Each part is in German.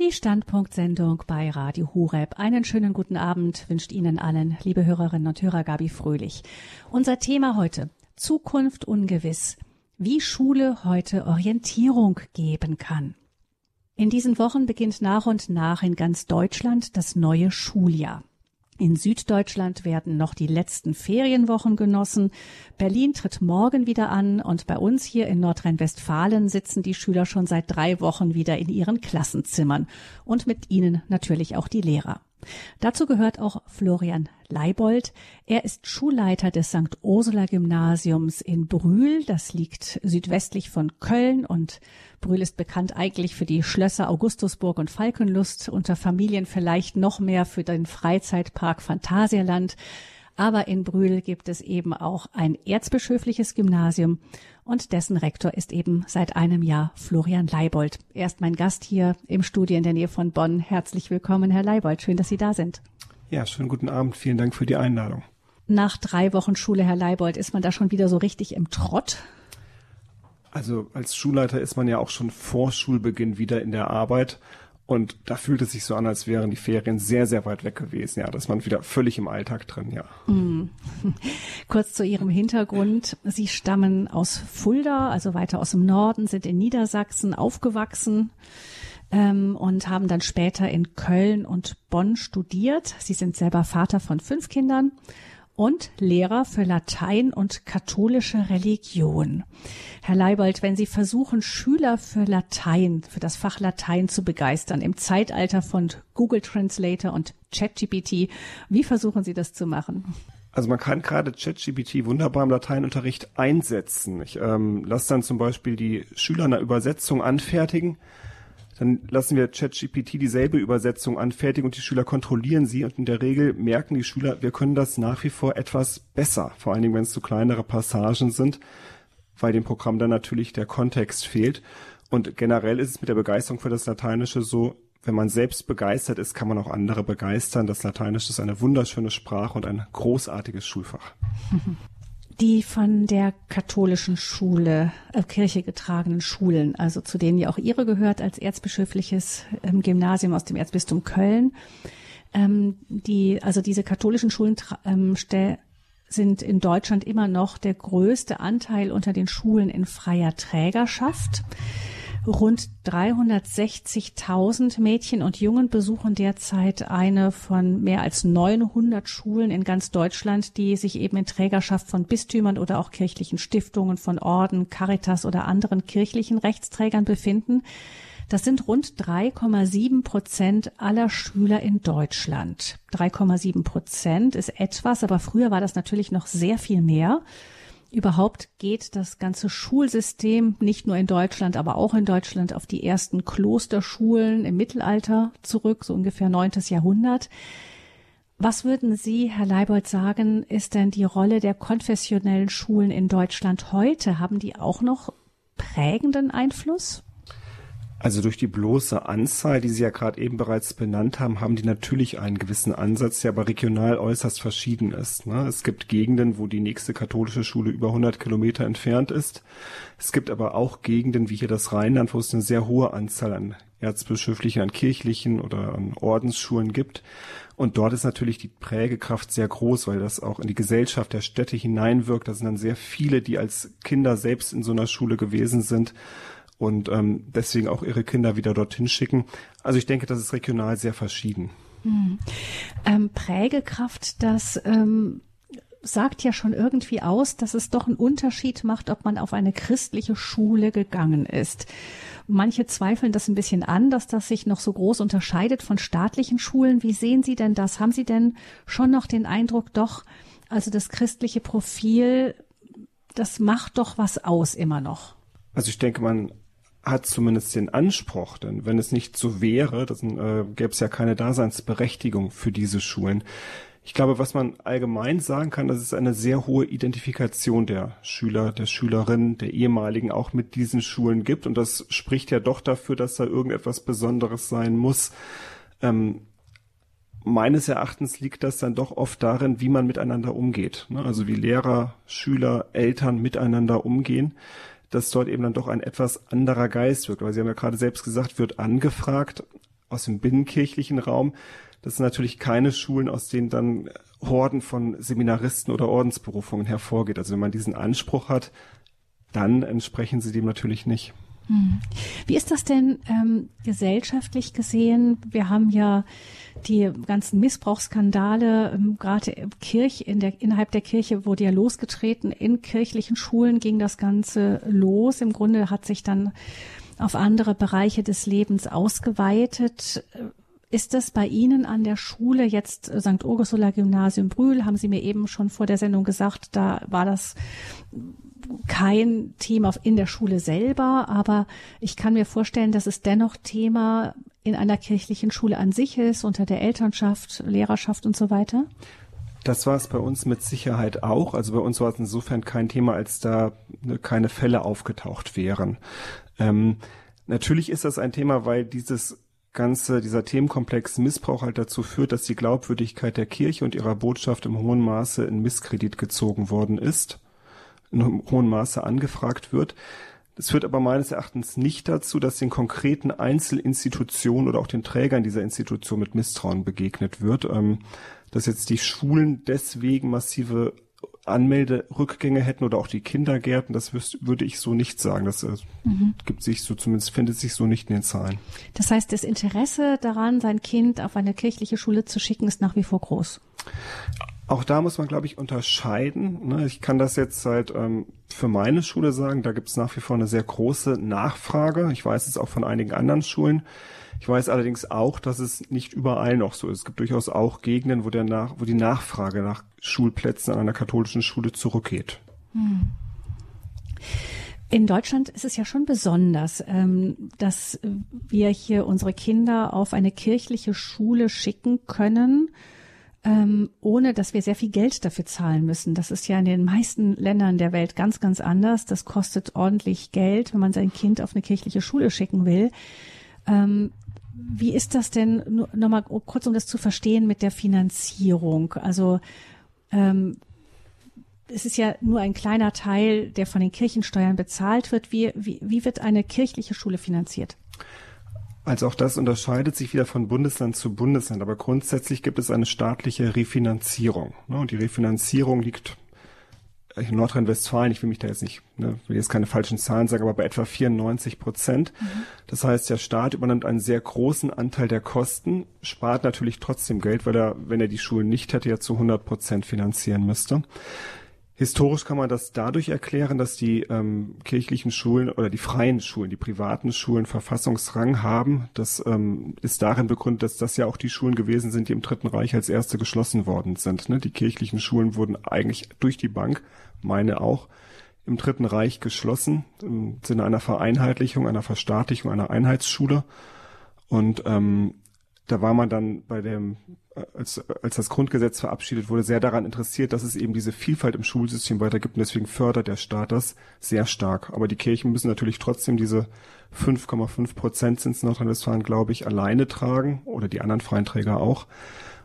Die Standpunktsendung bei Radio Hureb. Einen schönen guten Abend wünscht Ihnen allen, liebe Hörerinnen und Hörer, Gabi Fröhlich. Unser Thema heute, Zukunft ungewiss. Wie Schule heute Orientierung geben kann. In diesen Wochen beginnt nach und nach in ganz Deutschland das neue Schuljahr. In Süddeutschland werden noch die letzten Ferienwochen genossen. Berlin tritt morgen wieder an und bei uns hier in Nordrhein-Westfalen sitzen die Schüler schon seit drei Wochen wieder in ihren Klassenzimmern und mit ihnen natürlich auch die Lehrer. Dazu gehört auch Florian Leibold. Er ist Schulleiter des St. Ursula Gymnasiums in Brühl. Das liegt südwestlich von Köln und Brühl ist bekannt eigentlich für die Schlösser Augustusburg und Falkenlust, unter Familien vielleicht noch mehr für den Freizeitpark Phantasialand. Aber in Brühl gibt es eben auch ein erzbischöfliches Gymnasium und dessen Rektor ist eben seit einem Jahr Florian Leibold. Er ist mein Gast hier im Studio in der Nähe von Bonn. Herzlich willkommen, Herr Leibold. Schön, dass Sie da sind. Ja, schönen guten Abend. Vielen Dank für die Einladung. Nach drei Wochen Schule, Herr Leibold, ist man da schon wieder so richtig im Trott? Also als Schulleiter ist man ja auch schon vor Schulbeginn wieder in der Arbeit. Und da fühlt es sich so an, als wären die Ferien sehr, sehr weit weg gewesen. Ja, dass man wieder völlig im Alltag drin, ja. Mm. Kurz zu Ihrem Hintergrund. Sie stammen aus Fulda, also weiter aus dem Norden, sind in Niedersachsen aufgewachsen ähm, und haben dann später in Köln und Bonn studiert. Sie sind selber Vater von fünf Kindern und Lehrer für Latein und katholische Religion. Herr Leibold, wenn Sie versuchen, Schüler für Latein, für das Fach Latein zu begeistern, im Zeitalter von Google Translator und ChatGPT, wie versuchen Sie das zu machen? Also man kann gerade ChatGPT wunderbar im Lateinunterricht einsetzen. Ich ähm, lasse dann zum Beispiel die Schüler eine Übersetzung anfertigen dann lassen wir ChatGPT dieselbe Übersetzung anfertigen und die Schüler kontrollieren sie und in der Regel merken die Schüler, wir können das nach wie vor etwas besser, vor allen Dingen, wenn es so kleinere Passagen sind, weil dem Programm dann natürlich der Kontext fehlt. Und generell ist es mit der Begeisterung für das Lateinische so, wenn man selbst begeistert ist, kann man auch andere begeistern. Das Lateinische ist eine wunderschöne Sprache und ein großartiges Schulfach. die von der katholischen Schule, äh, Kirche getragenen Schulen, also zu denen ja auch ihre gehört als erzbischöfliches ähm, Gymnasium aus dem Erzbistum Köln. Ähm, die, also diese katholischen Schulen ähm, sind in Deutschland immer noch der größte Anteil unter den Schulen in freier Trägerschaft. Rund 360.000 Mädchen und Jungen besuchen derzeit eine von mehr als 900 Schulen in ganz Deutschland, die sich eben in Trägerschaft von Bistümern oder auch kirchlichen Stiftungen, von Orden, Caritas oder anderen kirchlichen Rechtsträgern befinden. Das sind rund 3,7 Prozent aller Schüler in Deutschland. 3,7 Prozent ist etwas, aber früher war das natürlich noch sehr viel mehr. Überhaupt geht das ganze Schulsystem nicht nur in Deutschland, aber auch in Deutschland auf die ersten Klosterschulen im Mittelalter zurück, so ungefähr neuntes Jahrhundert. Was würden Sie, Herr Leibold, sagen, ist denn die Rolle der konfessionellen Schulen in Deutschland heute? Haben die auch noch prägenden Einfluss? Also durch die bloße Anzahl, die Sie ja gerade eben bereits benannt haben, haben die natürlich einen gewissen Ansatz, der aber regional äußerst verschieden ist. Ne? Es gibt Gegenden, wo die nächste katholische Schule über 100 Kilometer entfernt ist. Es gibt aber auch Gegenden wie hier das Rheinland, wo es eine sehr hohe Anzahl an erzbischöflichen, an kirchlichen oder an Ordensschulen gibt. Und dort ist natürlich die Prägekraft sehr groß, weil das auch in die Gesellschaft der Städte hineinwirkt. Da sind dann sehr viele, die als Kinder selbst in so einer Schule gewesen sind und ähm, deswegen auch ihre Kinder wieder dorthin schicken. Also ich denke, das ist regional sehr verschieden. Hm. Ähm, Prägekraft, das ähm, sagt ja schon irgendwie aus, dass es doch einen Unterschied macht, ob man auf eine christliche Schule gegangen ist. Manche zweifeln das ein bisschen an, dass das sich noch so groß unterscheidet von staatlichen Schulen. Wie sehen Sie denn das? Haben Sie denn schon noch den Eindruck, doch, also das christliche Profil, das macht doch was aus immer noch? Also ich denke, man hat zumindest den Anspruch, denn wenn es nicht so wäre, dann äh, gäbe es ja keine Daseinsberechtigung für diese Schulen. Ich glaube, was man allgemein sagen kann, dass es eine sehr hohe Identifikation der Schüler, der Schülerinnen, der ehemaligen auch mit diesen Schulen gibt. Und das spricht ja doch dafür, dass da irgendetwas Besonderes sein muss. Ähm, meines Erachtens liegt das dann doch oft darin, wie man miteinander umgeht. Ne? Also wie Lehrer, Schüler, Eltern miteinander umgehen dass dort eben dann doch ein etwas anderer Geist wirkt. Weil Sie haben ja gerade selbst gesagt, wird angefragt. aus dem binnenkirchlichen Raum. Das sind natürlich keine Schulen, aus denen dann Horden von Seminaristen oder Ordensberufungen hervorgeht. Also wenn man diesen Anspruch hat, dann entsprechen sie dem natürlich nicht. Hm. Wie ist das denn ähm, gesellschaftlich gesehen? Wir haben ja die ganzen Missbrauchsskandale, ähm, gerade Kirch, in der, innerhalb der Kirche wurde ja losgetreten. In kirchlichen Schulen ging das Ganze los. Im Grunde hat sich dann auf andere Bereiche des Lebens ausgeweitet. Ist das bei Ihnen an der Schule jetzt äh, St. Ursula Gymnasium Brühl, haben Sie mir eben schon vor der Sendung gesagt, da war das kein Thema in der Schule selber, aber ich kann mir vorstellen, dass es dennoch Thema in einer kirchlichen Schule an sich ist, unter der Elternschaft, Lehrerschaft und so weiter? Das war es bei uns mit Sicherheit auch. Also bei uns war es insofern kein Thema, als da ne, keine Fälle aufgetaucht wären. Ähm, natürlich ist das ein Thema, weil dieses ganze, dieser Themenkomplex Missbrauch halt dazu führt, dass die Glaubwürdigkeit der Kirche und ihrer Botschaft im hohen Maße in Misskredit gezogen worden ist, in hohem Maße angefragt wird. Das führt aber meines Erachtens nicht dazu, dass den konkreten Einzelinstitutionen oder auch den Trägern dieser Institution mit Misstrauen begegnet wird. Ähm, dass jetzt die Schulen deswegen massive Anmelderückgänge hätten oder auch die Kindergärten, das würde ich so nicht sagen. Das äh, mhm. gibt sich so, zumindest findet sich so nicht in den Zahlen. Das heißt, das Interesse daran, sein Kind auf eine kirchliche Schule zu schicken, ist nach wie vor groß. Auch da muss man, glaube ich, unterscheiden. Ne? Ich kann das jetzt halt ähm, für meine Schule sagen, da gibt es nach wie vor eine sehr große Nachfrage. Ich weiß es auch von einigen anderen Schulen. Ich weiß allerdings auch, dass es nicht überall noch so ist. Es gibt durchaus auch Gegenden, wo, der nach, wo die Nachfrage nach Schulplätzen an einer katholischen Schule zurückgeht. Hm. In Deutschland ist es ja schon besonders, ähm, dass wir hier unsere Kinder auf eine kirchliche Schule schicken können ähm, ohne dass wir sehr viel Geld dafür zahlen müssen. Das ist ja in den meisten Ländern der Welt ganz, ganz anders. Das kostet ordentlich Geld, wenn man sein Kind auf eine kirchliche Schule schicken will. Ähm, wie ist das denn, nochmal kurz um das zu verstehen mit der Finanzierung? Also ähm, es ist ja nur ein kleiner Teil, der von den Kirchensteuern bezahlt wird. Wie, wie, wie wird eine kirchliche Schule finanziert? Also auch das unterscheidet sich wieder von Bundesland zu Bundesland, aber grundsätzlich gibt es eine staatliche Refinanzierung. Ne? Und die Refinanzierung liegt in Nordrhein-Westfalen, ich will mich da jetzt nicht, ne, will jetzt keine falschen Zahlen sagen, aber bei etwa 94 Prozent. Mhm. Das heißt, der Staat übernimmt einen sehr großen Anteil der Kosten, spart natürlich trotzdem Geld, weil er, wenn er die Schulen nicht hätte, ja zu 100 Prozent finanzieren müsste. Historisch kann man das dadurch erklären, dass die ähm, kirchlichen Schulen oder die freien Schulen, die privaten Schulen Verfassungsrang haben. Das ähm, ist darin begründet, dass das ja auch die Schulen gewesen sind, die im Dritten Reich als erste geschlossen worden sind. Ne? Die kirchlichen Schulen wurden eigentlich durch die Bank, meine auch, im Dritten Reich geschlossen, im Sinne einer Vereinheitlichung, einer Verstaatlichung, einer Einheitsschule. Und ähm, da war man dann bei dem, als, als das Grundgesetz verabschiedet wurde, sehr daran interessiert, dass es eben diese Vielfalt im Schulsystem weitergibt und deswegen fördert der Staat das sehr stark. Aber die Kirchen müssen natürlich trotzdem diese 5,5 Prozent Zins Nordrhein-Westfalen, glaube ich, alleine tragen oder die anderen freien Träger auch.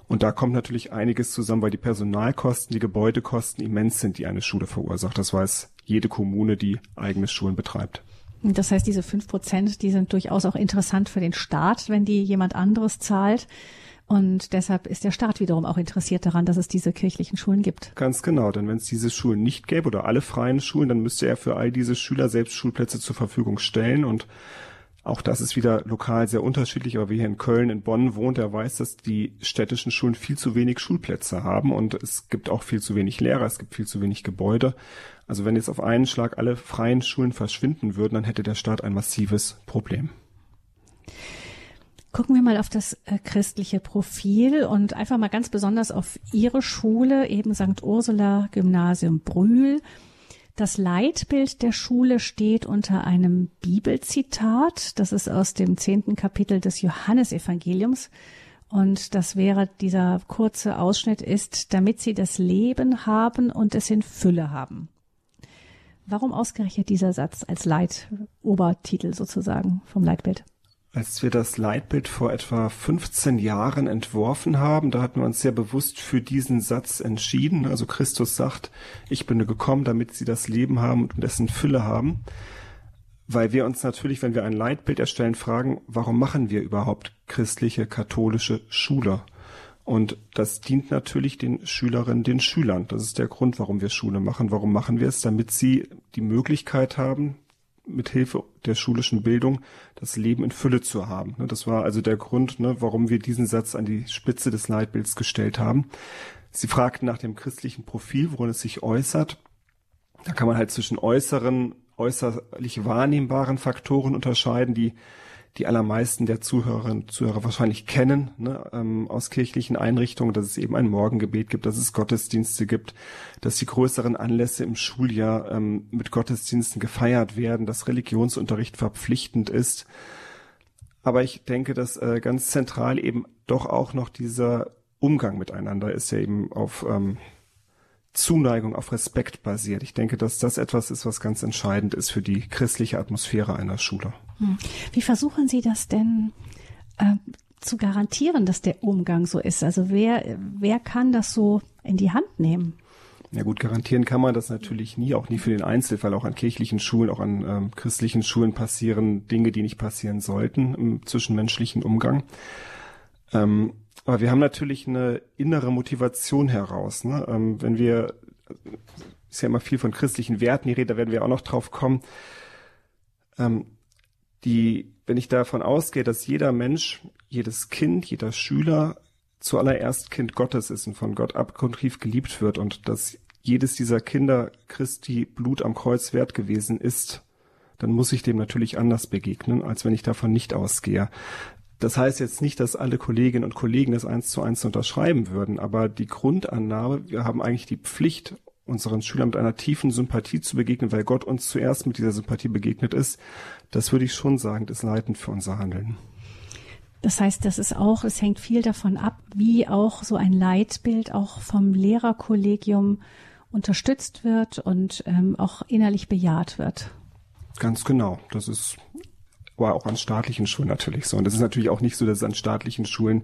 Und da kommt natürlich einiges zusammen, weil die Personalkosten, die Gebäudekosten immens sind, die eine Schule verursacht. Das weiß jede Kommune, die eigene Schulen betreibt. Das heißt, diese fünf Prozent, die sind durchaus auch interessant für den Staat, wenn die jemand anderes zahlt. Und deshalb ist der Staat wiederum auch interessiert daran, dass es diese kirchlichen Schulen gibt. Ganz genau, denn wenn es diese Schulen nicht gäbe oder alle freien Schulen, dann müsste er für all diese Schüler selbst Schulplätze zur Verfügung stellen und auch das ist wieder lokal sehr unterschiedlich, aber wer hier in Köln, in Bonn wohnt, der weiß, dass die städtischen Schulen viel zu wenig Schulplätze haben und es gibt auch viel zu wenig Lehrer, es gibt viel zu wenig Gebäude. Also wenn jetzt auf einen Schlag alle freien Schulen verschwinden würden, dann hätte der Staat ein massives Problem. Gucken wir mal auf das äh, christliche Profil und einfach mal ganz besonders auf Ihre Schule, eben St. Ursula Gymnasium Brühl. Das Leitbild der Schule steht unter einem Bibelzitat. Das ist aus dem zehnten Kapitel des Johannesevangeliums. Und das wäre, dieser kurze Ausschnitt ist, damit sie das Leben haben und es in Fülle haben. Warum ausgerechnet dieser Satz als Leitobertitel sozusagen vom Leitbild? Als wir das Leitbild vor etwa 15 Jahren entworfen haben, da hatten wir uns sehr bewusst für diesen Satz entschieden. Also Christus sagt, ich bin gekommen, damit sie das Leben haben und dessen Fülle haben. weil wir uns natürlich, wenn wir ein Leitbild erstellen, fragen, warum machen wir überhaupt christliche, katholische Schule? Und das dient natürlich den Schülerinnen, den Schülern. Das ist der Grund, warum wir Schule machen. Warum machen wir es? Damit sie die Möglichkeit haben, mit Hilfe der schulischen Bildung das Leben in Fülle zu haben. Ne, das war also der Grund, ne, warum wir diesen Satz an die Spitze des Leitbilds gestellt haben. Sie fragten nach dem christlichen Profil, worin es sich äußert. Da kann man halt zwischen äußeren, äußerlich wahrnehmbaren Faktoren unterscheiden, die die allermeisten der Zuhörerinnen und Zuhörer wahrscheinlich kennen ne, ähm, aus kirchlichen Einrichtungen, dass es eben ein Morgengebet gibt, dass es Gottesdienste gibt, dass die größeren Anlässe im Schuljahr ähm, mit Gottesdiensten gefeiert werden, dass Religionsunterricht verpflichtend ist. Aber ich denke, dass äh, ganz zentral eben doch auch noch dieser Umgang miteinander ist, ja eben auf ähm, Zuneigung, auf Respekt basiert. Ich denke, dass das etwas ist, was ganz entscheidend ist für die christliche Atmosphäre einer Schule. Hm. Wie versuchen Sie das denn äh, zu garantieren, dass der Umgang so ist? Also wer, wer kann das so in die Hand nehmen? Ja gut, garantieren kann man das natürlich nie, auch nie für den Einzelfall. Auch an kirchlichen Schulen, auch an ähm, christlichen Schulen passieren Dinge, die nicht passieren sollten im zwischenmenschlichen Umgang. Ähm, aber wir haben natürlich eine innere Motivation heraus. Ne? Ähm, wenn wir, ist ja immer viel von christlichen Werten die Rede, da werden wir auch noch drauf kommen. Ähm, die, wenn ich davon ausgehe, dass jeder Mensch, jedes Kind, jeder Schüler zuallererst Kind Gottes ist und von Gott abgrundtief geliebt wird und dass jedes dieser Kinder Christi Blut am Kreuz wert gewesen ist, dann muss ich dem natürlich anders begegnen, als wenn ich davon nicht ausgehe. Das heißt jetzt nicht, dass alle Kolleginnen und Kollegen das eins zu eins unterschreiben würden, aber die Grundannahme, wir haben eigentlich die Pflicht, unseren Schülern mit einer tiefen Sympathie zu begegnen, weil Gott uns zuerst mit dieser Sympathie begegnet ist, das würde ich schon sagen, ist leitend für unser Handeln. Das heißt, das ist auch, es hängt viel davon ab, wie auch so ein Leitbild auch vom Lehrerkollegium unterstützt wird und ähm, auch innerlich bejaht wird. Ganz genau. Das ist war auch an staatlichen Schulen natürlich so. Und es ist natürlich auch nicht so, dass es an staatlichen Schulen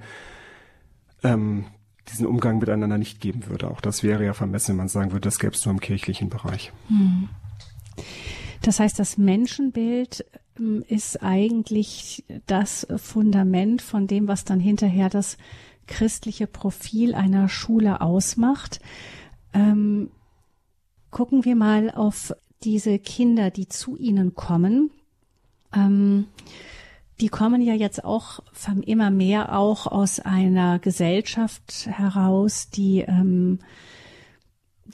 ähm, diesen Umgang miteinander nicht geben würde. Auch das wäre ja vermessen, wenn man sagen würde, das gäbe es nur im kirchlichen Bereich. Das heißt, das Menschenbild ähm, ist eigentlich das Fundament von dem, was dann hinterher das christliche Profil einer Schule ausmacht. Ähm, gucken wir mal auf diese Kinder, die zu Ihnen kommen. Ähm, die kommen ja jetzt auch immer mehr auch aus einer Gesellschaft heraus, die ähm,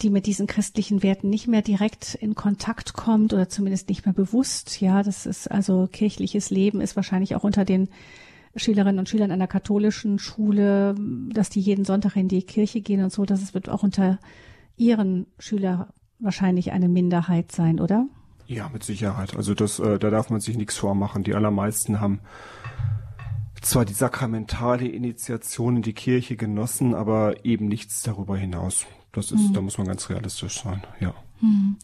die mit diesen christlichen Werten nicht mehr direkt in Kontakt kommt oder zumindest nicht mehr bewusst. Ja, das ist also kirchliches Leben ist wahrscheinlich auch unter den Schülerinnen und Schülern einer katholischen Schule, dass die jeden Sonntag in die Kirche gehen und so, das wird auch unter ihren Schülern wahrscheinlich eine Minderheit sein, oder? Ja, mit Sicherheit. Also das, äh, da darf man sich nichts vormachen. Die allermeisten haben zwar die sakramentale Initiation in die Kirche genossen, aber eben nichts darüber hinaus. Das ist, mhm. da muss man ganz realistisch sein, ja. Mhm.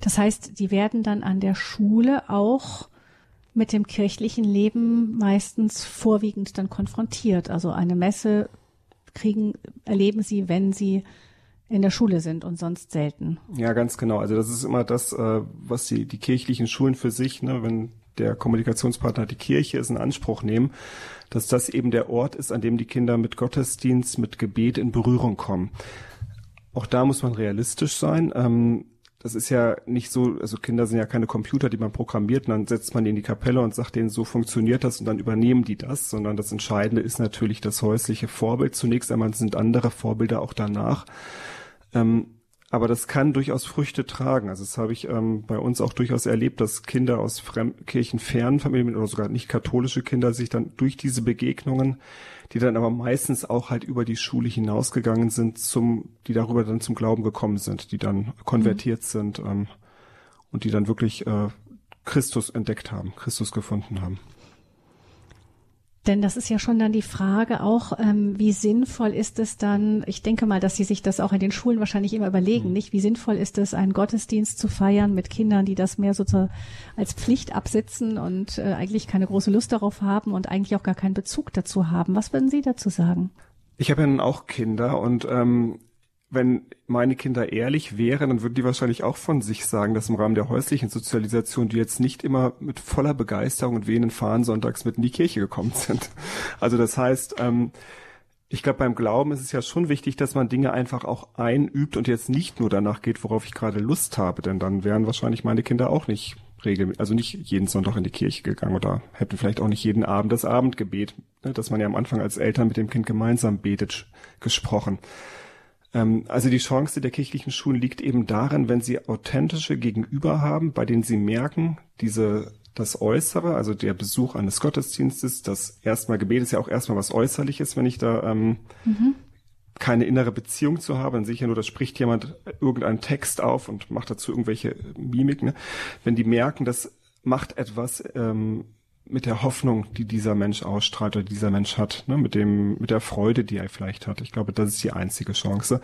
Das heißt, die werden dann an der Schule auch mit dem kirchlichen Leben meistens vorwiegend dann konfrontiert. Also eine Messe kriegen, erleben sie, wenn sie in der Schule sind und sonst selten. Ja, ganz genau. Also das ist immer das, äh, was die, die kirchlichen Schulen für sich, ne, wenn der Kommunikationspartner die Kirche ist, in Anspruch nehmen, dass das eben der Ort ist, an dem die Kinder mit Gottesdienst, mit Gebet in Berührung kommen. Auch da muss man realistisch sein. Ähm, das ist ja nicht so, also Kinder sind ja keine Computer, die man programmiert und dann setzt man die in die Kapelle und sagt denen, so funktioniert das und dann übernehmen die das, sondern das Entscheidende ist natürlich das häusliche Vorbild. Zunächst einmal sind andere Vorbilder auch danach. Ähm, aber das kann durchaus Früchte tragen. Also das habe ich ähm, bei uns auch durchaus erlebt, dass Kinder aus kirchenfernen Familien oder sogar nicht katholische Kinder sich dann durch diese Begegnungen, die dann aber meistens auch halt über die Schule hinausgegangen sind, zum, die darüber dann zum Glauben gekommen sind, die dann konvertiert mhm. sind ähm, und die dann wirklich äh, Christus entdeckt haben, Christus gefunden haben. Denn das ist ja schon dann die Frage auch, ähm, wie sinnvoll ist es dann, ich denke mal, dass Sie sich das auch in den Schulen wahrscheinlich immer überlegen, mhm. nicht? Wie sinnvoll ist es, einen Gottesdienst zu feiern mit Kindern, die das mehr sozusagen als Pflicht absitzen und äh, eigentlich keine große Lust darauf haben und eigentlich auch gar keinen Bezug dazu haben. Was würden Sie dazu sagen? Ich habe ja nun auch Kinder und ähm, wenn meine Kinder ehrlich wären, dann würden die wahrscheinlich auch von sich sagen, dass im Rahmen der häuslichen Sozialisation die jetzt nicht immer mit voller Begeisterung und wehenden Fahnen sonntags mit in die Kirche gekommen sind. Also das heißt, ähm, ich glaube, beim Glauben ist es ja schon wichtig, dass man Dinge einfach auch einübt und jetzt nicht nur danach geht, worauf ich gerade Lust habe, denn dann wären wahrscheinlich meine Kinder auch nicht regelmäßig, also nicht jeden Sonntag in die Kirche gegangen oder hätten vielleicht auch nicht jeden Abend das Abendgebet, ne, das man ja am Anfang als Eltern mit dem Kind gemeinsam betet, gesprochen. Ähm, also die Chance der kirchlichen Schulen liegt eben darin, wenn sie authentische Gegenüber haben, bei denen sie merken, diese das Äußere, also der Besuch eines Gottesdienstes, das erstmal Gebet ist ja auch erstmal was Äußerliches, wenn ich da ähm, mhm. keine innere Beziehung zu habe, dann sehe ich ja nur, da spricht jemand irgendeinen Text auf und macht dazu irgendwelche Mimik. Ne? Wenn die merken, das macht etwas ähm, mit der Hoffnung, die dieser Mensch ausstrahlt oder dieser Mensch hat, ne, mit dem, mit der Freude, die er vielleicht hat. Ich glaube, das ist die einzige Chance.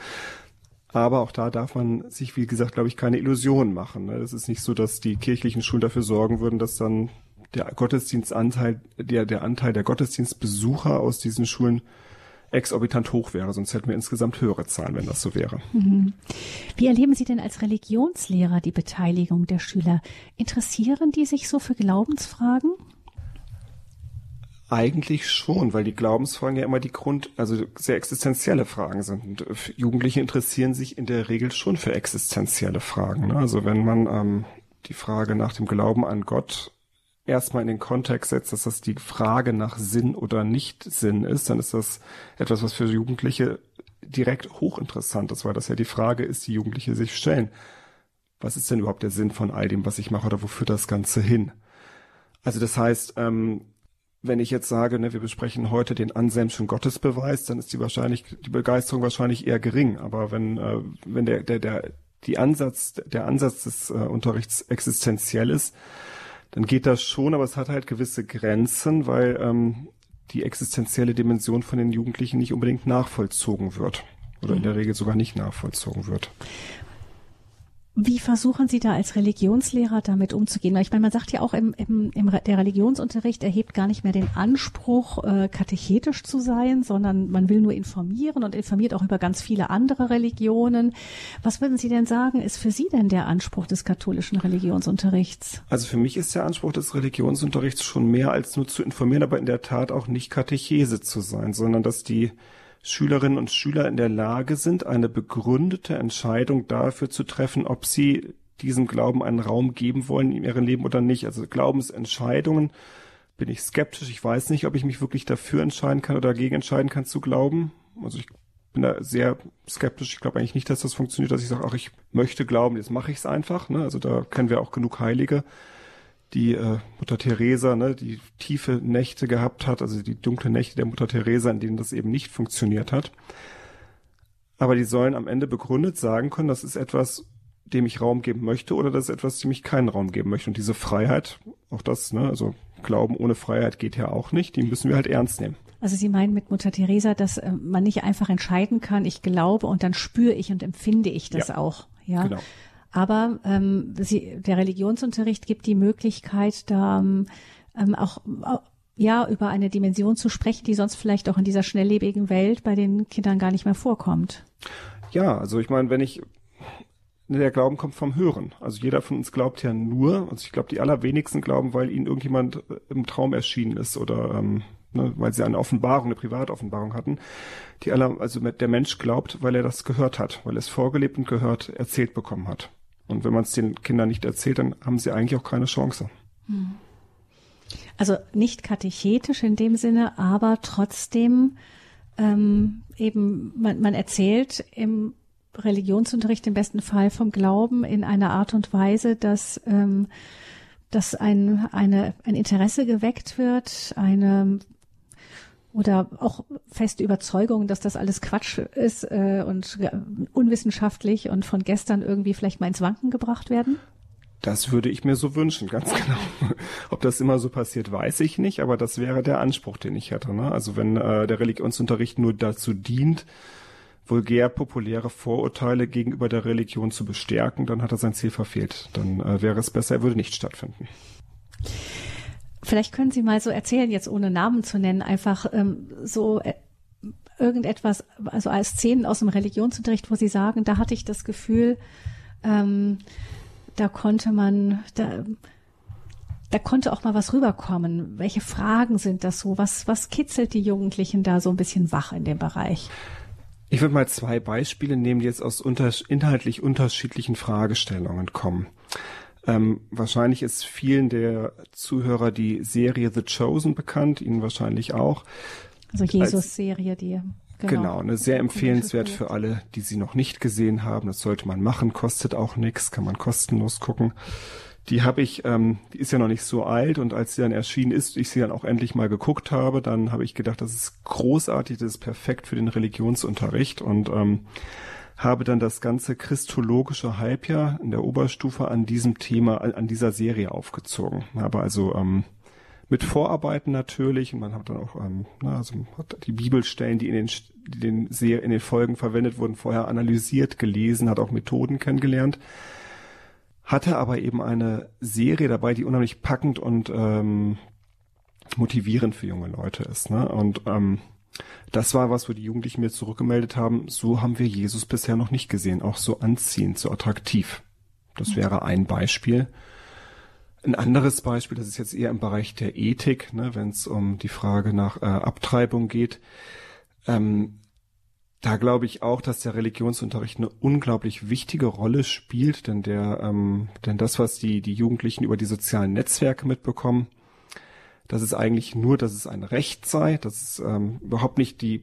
Aber auch da darf man sich, wie gesagt, glaube ich, keine Illusionen machen. Ne? Es ist nicht so, dass die kirchlichen Schulen dafür sorgen würden, dass dann der Gottesdienstanteil, der, der Anteil der Gottesdienstbesucher aus diesen Schulen exorbitant hoch wäre, sonst hätten wir insgesamt höhere Zahlen, wenn das so wäre. Mhm. Wie erleben Sie denn als Religionslehrer die Beteiligung der Schüler? Interessieren die sich so für Glaubensfragen? Eigentlich schon, weil die Glaubensfragen ja immer die Grund, also sehr existenzielle Fragen sind. Und äh, Jugendliche interessieren sich in der Regel schon für existenzielle Fragen. Ne? Also wenn man ähm, die Frage nach dem Glauben an Gott erstmal in den Kontext setzt, dass das die Frage nach Sinn oder Nicht-Sinn ist, dann ist das etwas, was für Jugendliche direkt hochinteressant ist, weil das ja die Frage ist, die Jugendliche sich stellen. Was ist denn überhaupt der Sinn von all dem, was ich mache oder wofür das Ganze hin? Also das heißt, ähm, wenn ich jetzt sage, ne, wir besprechen heute den Anselmschen Gottesbeweis, dann ist die wahrscheinlich die Begeisterung wahrscheinlich eher gering. Aber wenn äh, wenn der der der die Ansatz der Ansatz des äh, Unterrichts existenziell ist, dann geht das schon, aber es hat halt gewisse Grenzen, weil ähm, die existenzielle Dimension von den Jugendlichen nicht unbedingt nachvollzogen wird oder in der Regel sogar nicht nachvollzogen wird. Wie versuchen Sie da als Religionslehrer damit umzugehen? Weil ich meine, man sagt ja auch im, im, im der Religionsunterricht erhebt gar nicht mehr den Anspruch, äh, katechetisch zu sein, sondern man will nur informieren und informiert auch über ganz viele andere Religionen. Was würden Sie denn sagen, ist für Sie denn der Anspruch des katholischen Religionsunterrichts? Also für mich ist der Anspruch des Religionsunterrichts schon mehr als nur zu informieren, aber in der Tat auch nicht Katechese zu sein, sondern dass die Schülerinnen und Schüler in der Lage sind, eine begründete Entscheidung dafür zu treffen, ob sie diesem Glauben einen Raum geben wollen in ihrem Leben oder nicht. Also Glaubensentscheidungen bin ich skeptisch. Ich weiß nicht, ob ich mich wirklich dafür entscheiden kann oder dagegen entscheiden kann zu glauben. Also ich bin da sehr skeptisch. Ich glaube eigentlich nicht, dass das funktioniert, dass ich sage, ach, ich möchte glauben, jetzt mache ich es einfach. Ne? Also da kennen wir auch genug Heilige die äh, Mutter Teresa, ne, die tiefe Nächte gehabt hat, also die dunkle Nächte der Mutter Teresa, in denen das eben nicht funktioniert hat. Aber die sollen am Ende begründet sagen können, das ist etwas, dem ich Raum geben möchte oder das ist etwas, dem ich keinen Raum geben möchte. Und diese Freiheit, auch das, ne, also Glauben ohne Freiheit geht ja auch nicht, die müssen wir halt ernst nehmen. Also Sie meinen mit Mutter Teresa, dass äh, man nicht einfach entscheiden kann, ich glaube und dann spüre ich und empfinde ich das ja, auch. Ja, genau. Aber ähm, sie, der Religionsunterricht gibt die Möglichkeit, da ähm, auch ja über eine Dimension zu sprechen, die sonst vielleicht auch in dieser schnelllebigen Welt bei den Kindern gar nicht mehr vorkommt. Ja, also ich meine, wenn ich der Glauben kommt vom Hören. Also jeder von uns glaubt ja nur, also ich glaube, die allerwenigsten glauben, weil ihnen irgendjemand im Traum erschienen ist oder ähm, ne, weil sie eine Offenbarung, eine Privatoffenbarung hatten. Die aller, also der Mensch glaubt, weil er das gehört hat, weil er es vorgelebt und gehört, erzählt bekommen hat. Und wenn man es den Kindern nicht erzählt, dann haben sie eigentlich auch keine Chance. Hm. Also nicht katechetisch in dem Sinne, aber trotzdem ähm, eben, man, man erzählt im Religionsunterricht im besten Fall vom Glauben in einer Art und Weise, dass, ähm, dass ein, eine, ein Interesse geweckt wird, eine oder auch feste Überzeugung, dass das alles Quatsch ist äh, und unwissenschaftlich und von gestern irgendwie vielleicht mal ins Wanken gebracht werden? Das würde ich mir so wünschen, ganz genau. Ob das immer so passiert, weiß ich nicht, aber das wäre der Anspruch, den ich hätte. Ne? Also wenn äh, der Religionsunterricht nur dazu dient, vulgär populäre Vorurteile gegenüber der Religion zu bestärken, dann hat er sein Ziel verfehlt. Dann äh, wäre es besser, er würde nicht stattfinden. Vielleicht können Sie mal so erzählen, jetzt ohne Namen zu nennen, einfach ähm, so äh, irgendetwas, also als Szenen aus dem Religionsunterricht, wo Sie sagen, da hatte ich das Gefühl, ähm, da konnte man, da, da konnte auch mal was rüberkommen. Welche Fragen sind das so? Was, was kitzelt die Jugendlichen da so ein bisschen wach in dem Bereich? Ich würde mal zwei Beispiele nehmen, die jetzt aus unter, inhaltlich unterschiedlichen Fragestellungen kommen. Ähm, wahrscheinlich ist vielen der Zuhörer die Serie The Chosen bekannt, Ihnen wahrscheinlich auch. Also Jesus-Serie, die Genau, genau eine sehr empfehlenswert für alle, die sie noch nicht gesehen haben. Das sollte man machen, kostet auch nichts, kann man kostenlos gucken. Die habe ich, ähm, die ist ja noch nicht so alt und als sie dann erschienen ist, ich sie dann auch endlich mal geguckt habe, dann habe ich gedacht, das ist großartig, das ist perfekt für den Religionsunterricht und ähm, habe dann das ganze christologische Halbjahr in der Oberstufe an diesem Thema, an dieser Serie aufgezogen. Habe also ähm, mit Vorarbeiten natürlich und man hat dann auch ähm, na, also die Bibelstellen, die in den die den sehr in den Folgen verwendet wurden, vorher analysiert, gelesen, hat auch Methoden kennengelernt hatte aber eben eine Serie dabei, die unheimlich packend und ähm, motivierend für junge Leute ist. Ne? Und ähm, das war was, wo die Jugendlichen mir zurückgemeldet haben, so haben wir Jesus bisher noch nicht gesehen, auch so anziehend, so attraktiv. Das mhm. wäre ein Beispiel. Ein anderes Beispiel, das ist jetzt eher im Bereich der Ethik, ne, wenn es um die Frage nach äh, Abtreibung geht. Ähm, da glaube ich auch, dass der Religionsunterricht eine unglaublich wichtige Rolle spielt, denn der, ähm, denn das, was die, die Jugendlichen über die sozialen Netzwerke mitbekommen, das ist eigentlich nur, dass es ein Recht sei, dass es ähm, überhaupt nicht die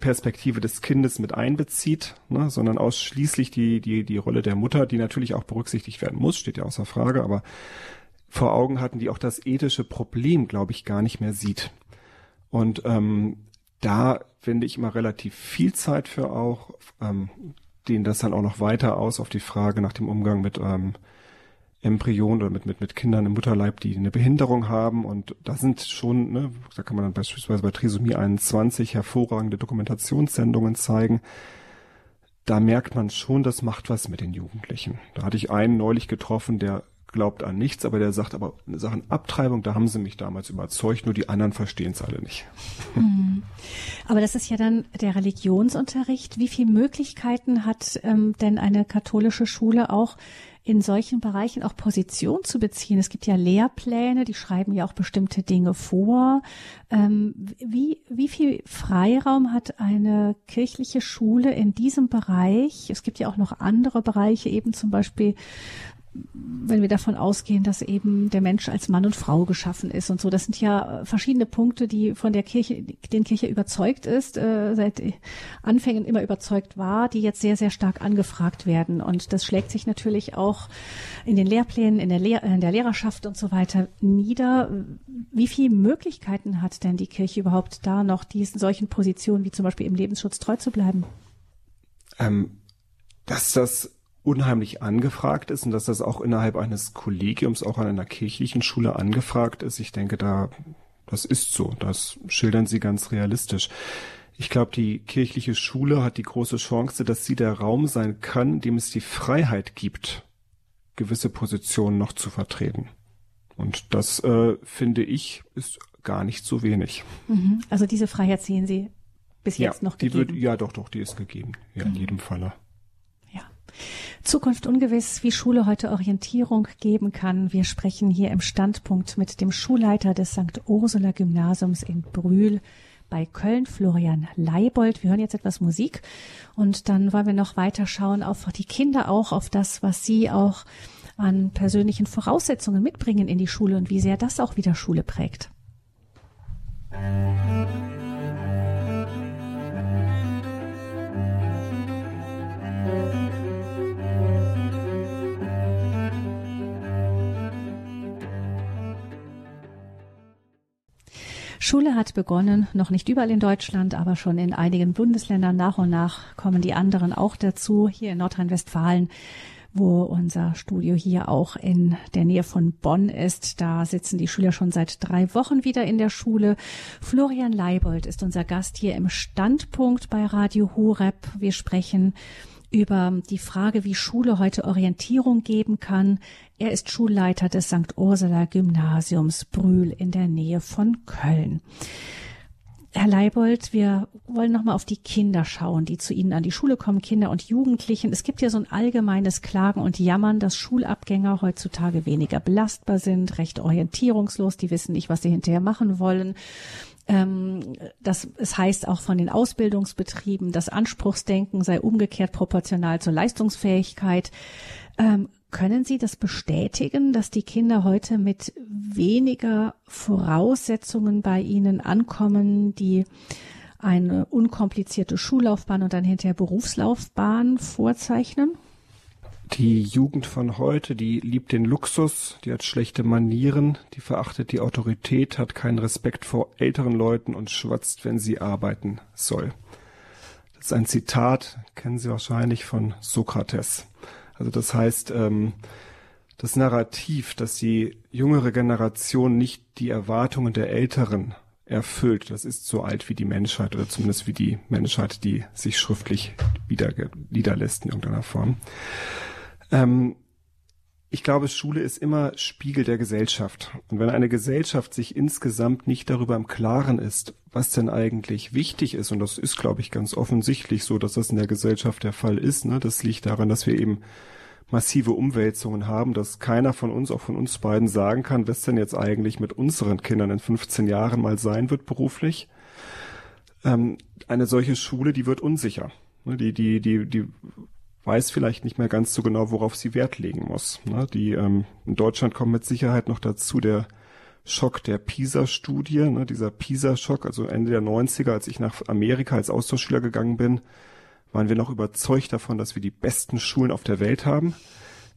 Perspektive des Kindes mit einbezieht, ne, sondern ausschließlich die, die, die Rolle der Mutter, die natürlich auch berücksichtigt werden muss, steht ja außer Frage, aber vor Augen hatten, die auch das ethische Problem, glaube ich, gar nicht mehr sieht. Und ähm, da finde ich immer relativ viel Zeit für auch, ähm, dehnen das dann auch noch weiter aus auf die Frage nach dem Umgang mit ähm, Embryonen oder mit, mit, mit Kindern im Mutterleib, die eine Behinderung haben. Und da sind schon, ne, da kann man dann beispielsweise bei Trisomie 21 hervorragende Dokumentationssendungen zeigen. Da merkt man schon, das macht was mit den Jugendlichen. Da hatte ich einen neulich getroffen, der glaubt an nichts, aber der sagt aber Sachen Abtreibung, da haben sie mich damals überzeugt, nur die anderen verstehen es alle nicht. Mhm. Aber das ist ja dann der Religionsunterricht. Wie viele Möglichkeiten hat ähm, denn eine katholische Schule auch in solchen Bereichen auch Position zu beziehen. Es gibt ja Lehrpläne, die schreiben ja auch bestimmte Dinge vor. Ähm, wie, wie viel Freiraum hat eine kirchliche Schule in diesem Bereich? Es gibt ja auch noch andere Bereiche, eben zum Beispiel wenn wir davon ausgehen, dass eben der Mensch als Mann und Frau geschaffen ist und so. Das sind ja verschiedene Punkte, die von der Kirche, den Kirche überzeugt ist, äh, seit Anfängen immer überzeugt war, die jetzt sehr, sehr stark angefragt werden. Und das schlägt sich natürlich auch in den Lehrplänen, in der, Lehr in der Lehrerschaft und so weiter nieder. Wie viele Möglichkeiten hat denn die Kirche überhaupt da noch diesen solchen Positionen wie zum Beispiel im Lebensschutz treu zu bleiben? Ähm, dass das unheimlich angefragt ist und dass das auch innerhalb eines Kollegiums, auch an einer kirchlichen Schule angefragt ist. Ich denke, da, das ist so. Das schildern Sie ganz realistisch. Ich glaube, die kirchliche Schule hat die große Chance, dass sie der Raum sein kann, dem es die Freiheit gibt, gewisse Positionen noch zu vertreten. Und das, äh, finde ich, ist gar nicht so wenig. Mhm. Also diese Freiheit sehen Sie bis jetzt ja, noch gegeben? Die wird, ja, doch, doch, die ist gegeben. Ja, mhm. in jedem Falle. Zukunft ungewiss, wie Schule heute Orientierung geben kann. Wir sprechen hier im Standpunkt mit dem Schulleiter des St. Ursula Gymnasiums in Brühl bei Köln, Florian Leibold. Wir hören jetzt etwas Musik und dann wollen wir noch weiter schauen auf die Kinder auch, auf das, was sie auch an persönlichen Voraussetzungen mitbringen in die Schule und wie sehr das auch wieder Schule prägt. Musik Schule hat begonnen, noch nicht überall in Deutschland, aber schon in einigen Bundesländern. Nach und nach kommen die anderen auch dazu. Hier in Nordrhein-Westfalen wo unser Studio hier auch in der Nähe von Bonn ist. Da sitzen die Schüler schon seit drei Wochen wieder in der Schule. Florian Leibold ist unser Gast hier im Standpunkt bei Radio Horeb. Wir sprechen über die Frage, wie Schule heute Orientierung geben kann. Er ist Schulleiter des St. Ursula Gymnasiums Brühl in der Nähe von Köln. Herr Leibold, wir wollen nochmal auf die Kinder schauen, die zu Ihnen an die Schule kommen, Kinder und Jugendlichen. Es gibt ja so ein allgemeines Klagen und Jammern, dass Schulabgänger heutzutage weniger belastbar sind, recht orientierungslos, die wissen nicht, was sie hinterher machen wollen. Ähm, das, es heißt auch von den Ausbildungsbetrieben, das Anspruchsdenken sei umgekehrt proportional zur Leistungsfähigkeit. Ähm, können Sie das bestätigen, dass die Kinder heute mit weniger Voraussetzungen bei Ihnen ankommen, die eine unkomplizierte Schullaufbahn und dann hinterher Berufslaufbahn vorzeichnen? Die Jugend von heute, die liebt den Luxus, die hat schlechte Manieren, die verachtet die Autorität, hat keinen Respekt vor älteren Leuten und schwatzt, wenn sie arbeiten soll. Das ist ein Zitat, kennen Sie wahrscheinlich von Sokrates. Also das heißt, ähm, das Narrativ, dass die jüngere Generation nicht die Erwartungen der Älteren erfüllt, das ist so alt wie die Menschheit oder zumindest wie die Menschheit, die sich schriftlich wieder niederlässt in irgendeiner Form. Ähm, ich glaube, Schule ist immer Spiegel der Gesellschaft. Und wenn eine Gesellschaft sich insgesamt nicht darüber im Klaren ist, was denn eigentlich wichtig ist, und das ist, glaube ich, ganz offensichtlich so, dass das in der Gesellschaft der Fall ist, ne? das liegt daran, dass wir eben massive Umwälzungen haben, dass keiner von uns, auch von uns beiden, sagen kann, was denn jetzt eigentlich mit unseren Kindern in 15 Jahren mal sein wird beruflich. Ähm, eine solche Schule, die wird unsicher. Ne? Die, die, die, die weiß vielleicht nicht mehr ganz so genau, worauf sie Wert legen muss. Ne? Die ähm, in Deutschland kommt mit Sicherheit noch dazu der Schock der PISA-Studie, ne? dieser PISA-Schock, also Ende der 90er, als ich nach Amerika als Austauschschüler gegangen bin, waren wir noch überzeugt davon, dass wir die besten Schulen auf der Welt haben.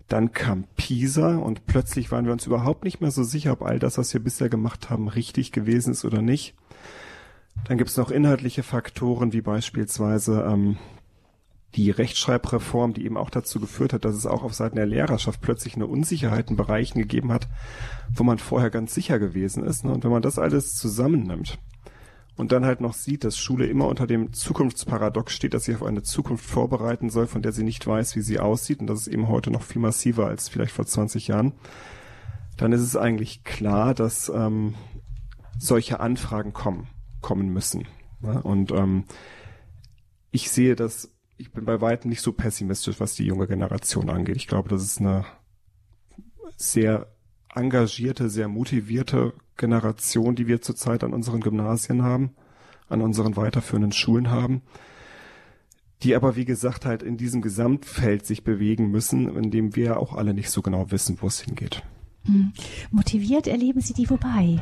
Dann kam PISA und plötzlich waren wir uns überhaupt nicht mehr so sicher, ob all das, was wir bisher gemacht haben, richtig gewesen ist oder nicht. Dann gibt es noch inhaltliche Faktoren wie beispielsweise ähm, die Rechtschreibreform, die eben auch dazu geführt hat, dass es auch auf Seiten der Lehrerschaft plötzlich eine Unsicherheit in Bereichen gegeben hat, wo man vorher ganz sicher gewesen ist. Ne? Und wenn man das alles zusammennimmt und dann halt noch sieht, dass Schule immer unter dem Zukunftsparadox steht, dass sie auf eine Zukunft vorbereiten soll, von der sie nicht weiß, wie sie aussieht, und das ist eben heute noch viel massiver als vielleicht vor 20 Jahren, dann ist es eigentlich klar, dass ähm, solche Anfragen kommen, kommen müssen. Ne? Und ähm, ich sehe das ich bin bei weitem nicht so pessimistisch, was die junge Generation angeht. Ich glaube, das ist eine sehr engagierte, sehr motivierte Generation, die wir zurzeit an unseren Gymnasien haben, an unseren weiterführenden Schulen haben, die aber, wie gesagt, halt in diesem Gesamtfeld sich bewegen müssen, in dem wir auch alle nicht so genau wissen, wo es hingeht. Hm. Motiviert erleben Sie die wobei?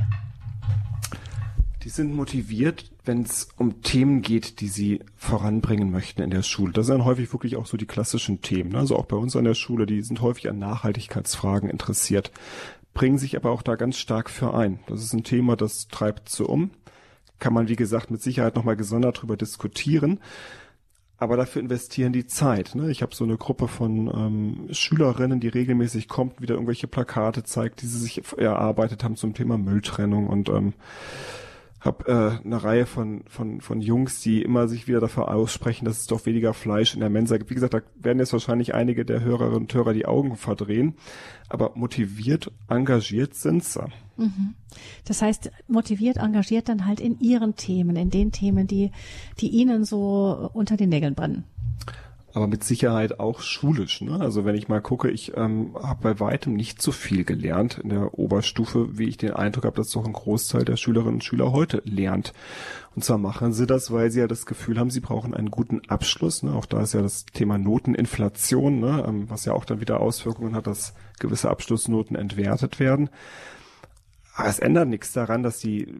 Die sind motiviert, wenn es um Themen geht, die sie voranbringen möchten in der Schule. Das sind häufig wirklich auch so die klassischen Themen. Ne? Also auch bei uns an der Schule, die sind häufig an Nachhaltigkeitsfragen interessiert, bringen sich aber auch da ganz stark für ein. Das ist ein Thema, das treibt so um. Kann man, wie gesagt, mit Sicherheit nochmal gesondert drüber diskutieren. Aber dafür investieren die Zeit. Ne? Ich habe so eine Gruppe von ähm, Schülerinnen, die regelmäßig kommt, wieder irgendwelche Plakate zeigt, die sie sich erarbeitet haben zum Thema Mülltrennung und ähm, habe äh, eine Reihe von, von, von Jungs, die immer sich wieder dafür aussprechen, dass es doch weniger Fleisch in der Mensa gibt. Wie gesagt, da werden jetzt wahrscheinlich einige der Hörerinnen und Hörer die Augen verdrehen, aber motiviert, engagiert sind sie. Mhm. Das heißt, motiviert, engagiert dann halt in ihren Themen, in den Themen, die, die ihnen so unter den Nägeln brennen aber mit Sicherheit auch schulisch. Ne? Also wenn ich mal gucke, ich ähm, habe bei weitem nicht so viel gelernt in der Oberstufe, wie ich den Eindruck habe, dass doch ein Großteil der Schülerinnen und Schüler heute lernt. Und zwar machen sie das, weil sie ja das Gefühl haben, sie brauchen einen guten Abschluss. Ne? Auch da ist ja das Thema Noteninflation, ne? Ähm, was ja auch dann wieder Auswirkungen hat, dass gewisse Abschlussnoten entwertet werden. Aber es ändert nichts daran, dass die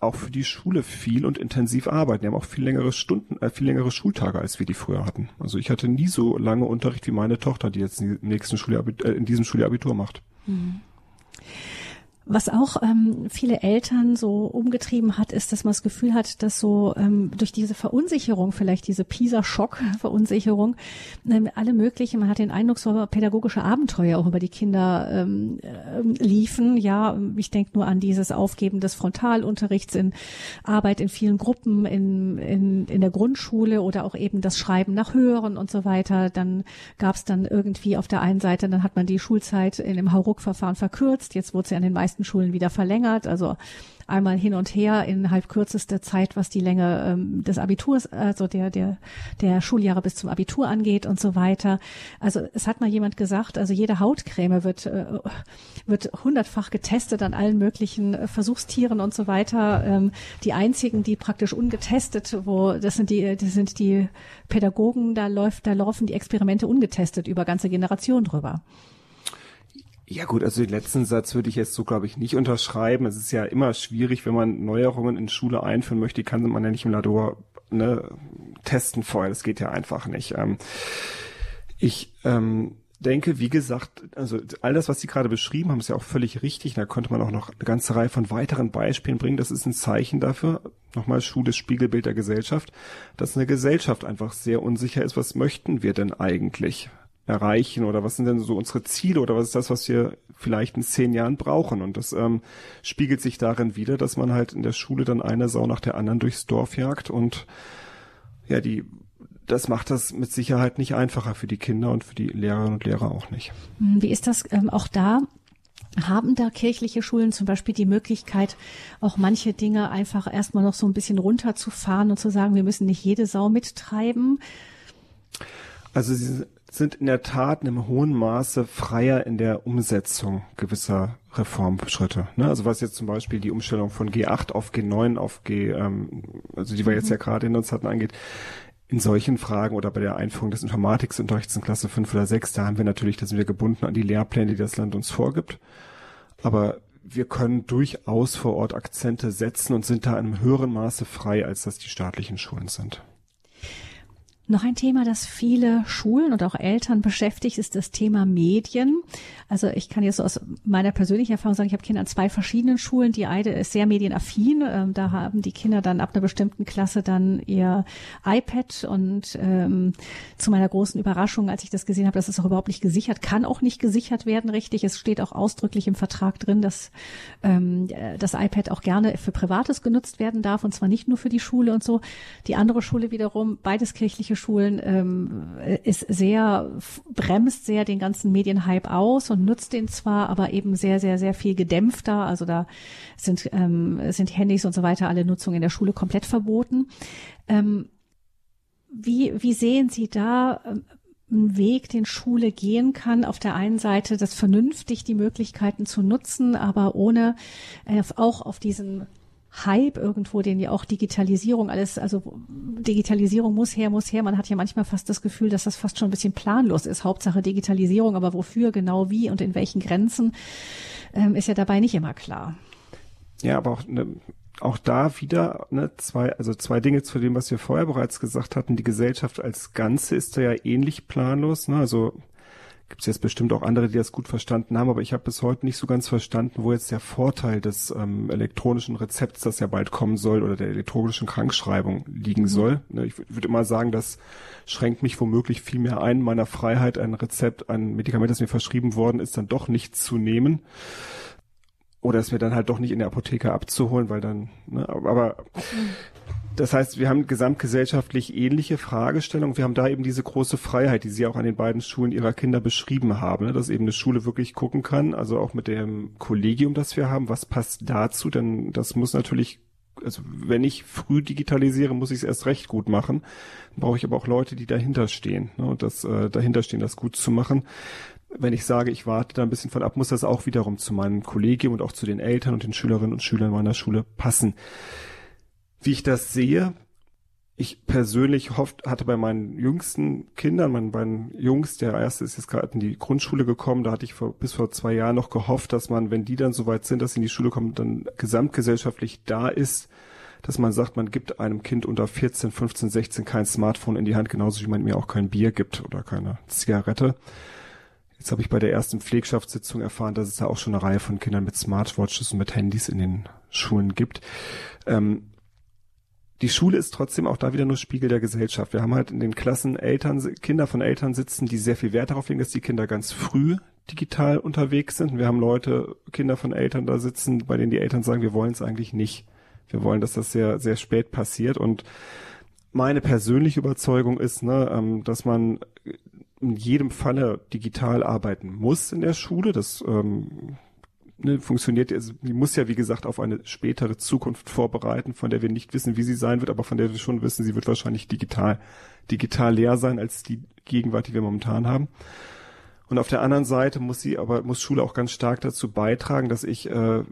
auch für die Schule viel und intensiv arbeiten. Die haben auch viel längere Stunden, äh, viel längere Schultage, als wir die früher hatten. Also ich hatte nie so lange Unterricht wie meine Tochter, die jetzt im nächsten Schuljahr, äh, in diesem Schuljahr Abitur macht. Mhm. Was auch ähm, viele Eltern so umgetrieben hat, ist, dass man das Gefühl hat, dass so ähm, durch diese Verunsicherung, vielleicht diese PISA-Schock-Verunsicherung, ähm, alle möglichen, man hat den Eindruck, so pädagogische Abenteuer auch über die Kinder ähm, äh, liefen. Ja, ich denke nur an dieses Aufgeben des Frontalunterrichts in Arbeit in vielen Gruppen in, in, in der Grundschule oder auch eben das Schreiben nach Hören und so weiter. Dann gab es dann irgendwie auf der einen Seite, dann hat man die Schulzeit in dem Hauruck-Verfahren verkürzt. Jetzt wurde sie an den meisten meisten Schulen wieder verlängert. Also einmal hin und her innerhalb kürzester Zeit, was die Länge ähm, des Abiturs, also der, der, der Schuljahre bis zum Abitur angeht und so weiter. Also es hat mal jemand gesagt, also jede Hautcreme wird, äh, wird hundertfach getestet an allen möglichen äh, Versuchstieren und so weiter. Ähm, die einzigen, die praktisch ungetestet, wo, das sind die, das sind die Pädagogen, da läuft, da laufen die Experimente ungetestet über ganze Generationen drüber. Ja gut, also den letzten Satz würde ich jetzt so, glaube ich, nicht unterschreiben. Es ist ja immer schwierig, wenn man Neuerungen in Schule einführen möchte, kann man ja nicht im Labor ne, testen vorher. Das geht ja einfach nicht. Ähm, ich ähm, denke, wie gesagt, also all das, was Sie gerade beschrieben haben, ist ja auch völlig richtig. Da konnte man auch noch eine ganze Reihe von weiteren Beispielen bringen. Das ist ein Zeichen dafür, nochmal Schule, Spiegelbild der Gesellschaft, dass eine Gesellschaft einfach sehr unsicher ist. Was möchten wir denn eigentlich? Erreichen oder was sind denn so unsere Ziele oder was ist das, was wir vielleicht in zehn Jahren brauchen? Und das ähm, spiegelt sich darin wieder, dass man halt in der Schule dann eine Sau nach der anderen durchs Dorf jagt und ja, die das macht das mit Sicherheit nicht einfacher für die Kinder und für die Lehrerinnen und Lehrer auch nicht. Hm, wie ist das ähm, auch da? Haben da kirchliche Schulen zum Beispiel die Möglichkeit, auch manche Dinge einfach erstmal noch so ein bisschen runterzufahren und zu sagen, wir müssen nicht jede Sau mittreiben? Also sie sind in der Tat in einem hohen Maße freier in der Umsetzung gewisser Reformschritte. Ne? Also was jetzt zum Beispiel die Umstellung von G8 auf G9 auf G, ähm, also die wir jetzt ja mhm. gerade in uns hatten, angeht. In solchen Fragen oder bei der Einführung des Informatiksunterrichts in Klasse 5 oder 6, da haben wir natürlich, da sind wir gebunden an die Lehrpläne, die das Land uns vorgibt. Aber wir können durchaus vor Ort Akzente setzen und sind da in einem höheren Maße frei, als das die staatlichen Schulen sind. Noch ein Thema, das viele Schulen und auch Eltern beschäftigt, ist das Thema Medien. Also ich kann jetzt aus meiner persönlichen Erfahrung sagen, ich habe Kinder an zwei verschiedenen Schulen. Die eine ist sehr medienaffin. Ähm, da haben die Kinder dann ab einer bestimmten Klasse dann ihr iPad und ähm, zu meiner großen Überraschung, als ich das gesehen habe, das ist auch überhaupt nicht gesichert, kann auch nicht gesichert werden, richtig. Es steht auch ausdrücklich im Vertrag drin, dass ähm, das iPad auch gerne für Privates genutzt werden darf und zwar nicht nur für die Schule und so. Die andere Schule wiederum, beides kirchliche Schulen ähm, ist sehr, bremst sehr den ganzen Medienhype aus und nutzt den zwar, aber eben sehr, sehr, sehr viel gedämpfter. Also da sind, ähm, sind Handys und so weiter, alle Nutzung in der Schule komplett verboten. Ähm, wie, wie sehen Sie da ähm, einen Weg, den Schule gehen kann. Auf der einen Seite das vernünftig die Möglichkeiten zu nutzen, aber ohne äh, auch auf diesen Hype irgendwo, den ja auch Digitalisierung alles, also Digitalisierung muss her, muss her. Man hat ja manchmal fast das Gefühl, dass das fast schon ein bisschen planlos ist. Hauptsache Digitalisierung, aber wofür, genau wie und in welchen Grenzen, ähm, ist ja dabei nicht immer klar. Ja, aber auch, ne, auch da wieder ne, zwei, also zwei Dinge zu dem, was wir vorher bereits gesagt hatten. Die Gesellschaft als Ganze ist da ja ähnlich planlos. Ne? Also gibt es jetzt bestimmt auch andere, die das gut verstanden haben, aber ich habe bis heute nicht so ganz verstanden, wo jetzt der Vorteil des ähm, elektronischen Rezepts, das ja bald kommen soll, oder der elektronischen Krankschreibung liegen mhm. soll. Ne, ich würde immer sagen, das schränkt mich womöglich viel mehr ein, meiner Freiheit ein Rezept, ein Medikament, das mir verschrieben worden ist, dann doch nicht zu nehmen. Oder es mir dann halt doch nicht in der Apotheke abzuholen, weil dann, ne, aber mhm. Das heißt, wir haben gesamtgesellschaftlich ähnliche Fragestellungen. Wir haben da eben diese große Freiheit, die Sie auch an den beiden Schulen Ihrer Kinder beschrieben haben, ne? dass eben eine Schule wirklich gucken kann, also auch mit dem Kollegium, das wir haben, was passt dazu, denn das muss natürlich also wenn ich früh digitalisiere, muss ich es erst recht gut machen. Dann brauche ich aber auch Leute, die dahinter stehen ne, und das äh, dahinter das gut zu machen. Wenn ich sage, ich warte da ein bisschen von ab, muss das auch wiederum zu meinem Kollegium und auch zu den Eltern und den Schülerinnen und Schülern meiner Schule passen wie ich das sehe, ich persönlich hofft, hatte bei meinen jüngsten Kindern, meinen beiden Jungs, der erste ist jetzt gerade in die Grundschule gekommen, da hatte ich vor, bis vor zwei Jahren noch gehofft, dass man, wenn die dann soweit sind, dass sie in die Schule kommen, dann gesamtgesellschaftlich da ist, dass man sagt, man gibt einem Kind unter 14, 15, 16 kein Smartphone in die Hand, genauso wie man mir auch kein Bier gibt oder keine Zigarette. Jetzt habe ich bei der ersten Pflegschaftssitzung erfahren, dass es da auch schon eine Reihe von Kindern mit Smartwatches und mit Handys in den Schulen gibt. Ähm, die Schule ist trotzdem auch da wieder nur Spiegel der Gesellschaft. Wir haben halt in den Klassen Eltern, Kinder von Eltern sitzen, die sehr viel Wert darauf legen, dass die Kinder ganz früh digital unterwegs sind. Wir haben Leute, Kinder von Eltern da sitzen, bei denen die Eltern sagen, wir wollen es eigentlich nicht. Wir wollen, dass das sehr, sehr spät passiert. Und meine persönliche Überzeugung ist, ne, ähm, dass man in jedem Falle digital arbeiten muss in der Schule. Das ähm, ne, funktioniert, also die muss ja wie gesagt auf eine spätere Zukunft vorbereiten, von der wir nicht wissen, wie sie sein wird, aber von der wir schon wissen, sie wird wahrscheinlich digital, digital leer sein als die Gegenwart, die wir momentan haben. Und auf der anderen Seite muss sie aber, muss Schule auch ganz stark dazu beitragen, dass ich äh,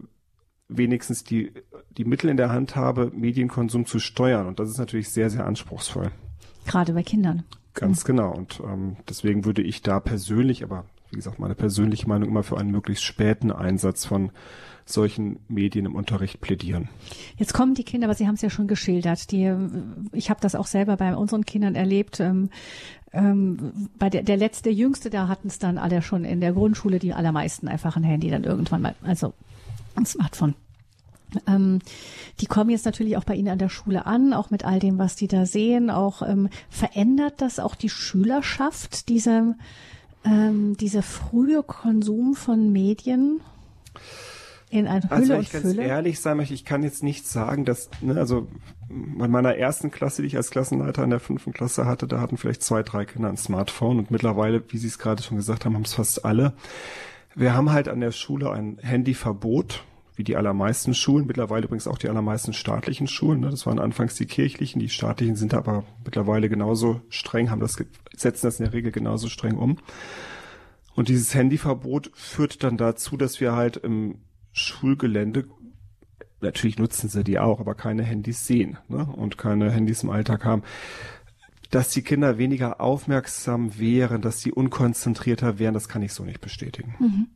wenigstens die, die Mittel in der Hand habe, Medienkonsum zu steuern. Und das ist natürlich sehr, sehr anspruchsvoll. Gerade bei Kindern. Ganz mhm. genau. Und ähm, deswegen würde ich da persönlich, aber wie gesagt, meine persönliche Meinung immer für einen möglichst späten Einsatz von solchen Medien im Unterricht plädieren. Jetzt kommen die Kinder, aber Sie haben es ja schon geschildert. Die, ich habe das auch selber bei unseren Kindern erlebt. Ähm, ähm, bei der, der letzte, jüngste, da hatten es dann alle schon in der Grundschule, die allermeisten einfach ein Handy dann irgendwann mal, also ein Smartphone. Ähm, die kommen jetzt natürlich auch bei Ihnen an der Schule an, auch mit all dem, was die da sehen. Auch ähm, verändert das auch die Schülerschaft, diese ähm, dieser frühe Konsum von Medien in einer Hülle also, und ich ganz ehrlich sein möchte, ich kann jetzt nicht sagen, dass, ne, also bei meiner ersten Klasse, die ich als Klassenleiter in der fünften Klasse hatte, da hatten vielleicht zwei, drei Kinder ein Smartphone und mittlerweile, wie Sie es gerade schon gesagt haben, haben es fast alle. Wir haben halt an der Schule ein Handyverbot wie die allermeisten Schulen, mittlerweile übrigens auch die allermeisten staatlichen Schulen. Ne? Das waren anfangs die kirchlichen, die staatlichen sind aber mittlerweile genauso streng, haben das, setzen das in der Regel genauso streng um. Und dieses Handyverbot führt dann dazu, dass wir halt im Schulgelände natürlich nutzen sie die auch, aber keine Handys sehen ne? und keine Handys im Alltag haben. Dass die Kinder weniger aufmerksam wären, dass sie unkonzentrierter wären, das kann ich so nicht bestätigen. Mhm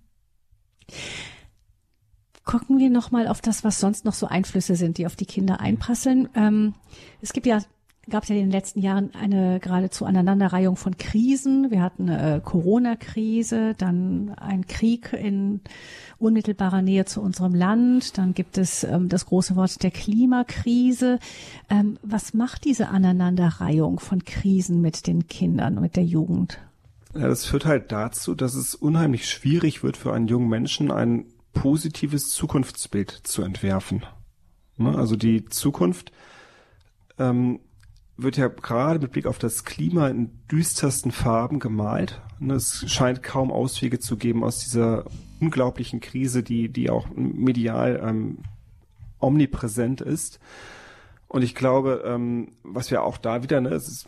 gucken wir nochmal auf das, was sonst noch so Einflüsse sind, die auf die Kinder einprasseln. Ähm, es gibt ja gab es ja in den letzten Jahren eine geradezu Aneinanderreihung von Krisen. Wir hatten eine äh, Corona-Krise, dann ein Krieg in unmittelbarer Nähe zu unserem Land, dann gibt es ähm, das große Wort der Klimakrise. Ähm, was macht diese Aneinanderreihung von Krisen mit den Kindern, mit der Jugend? Ja, das führt halt dazu, dass es unheimlich schwierig wird für einen jungen Menschen, einen positives Zukunftsbild zu entwerfen. Ne? Also die Zukunft ähm, wird ja gerade mit Blick auf das Klima in düstersten Farben gemalt. Ne? Es scheint kaum Auswege zu geben aus dieser unglaublichen Krise, die, die auch medial ähm, omnipräsent ist. Und ich glaube, ähm, was wir auch da wieder, ne, es ist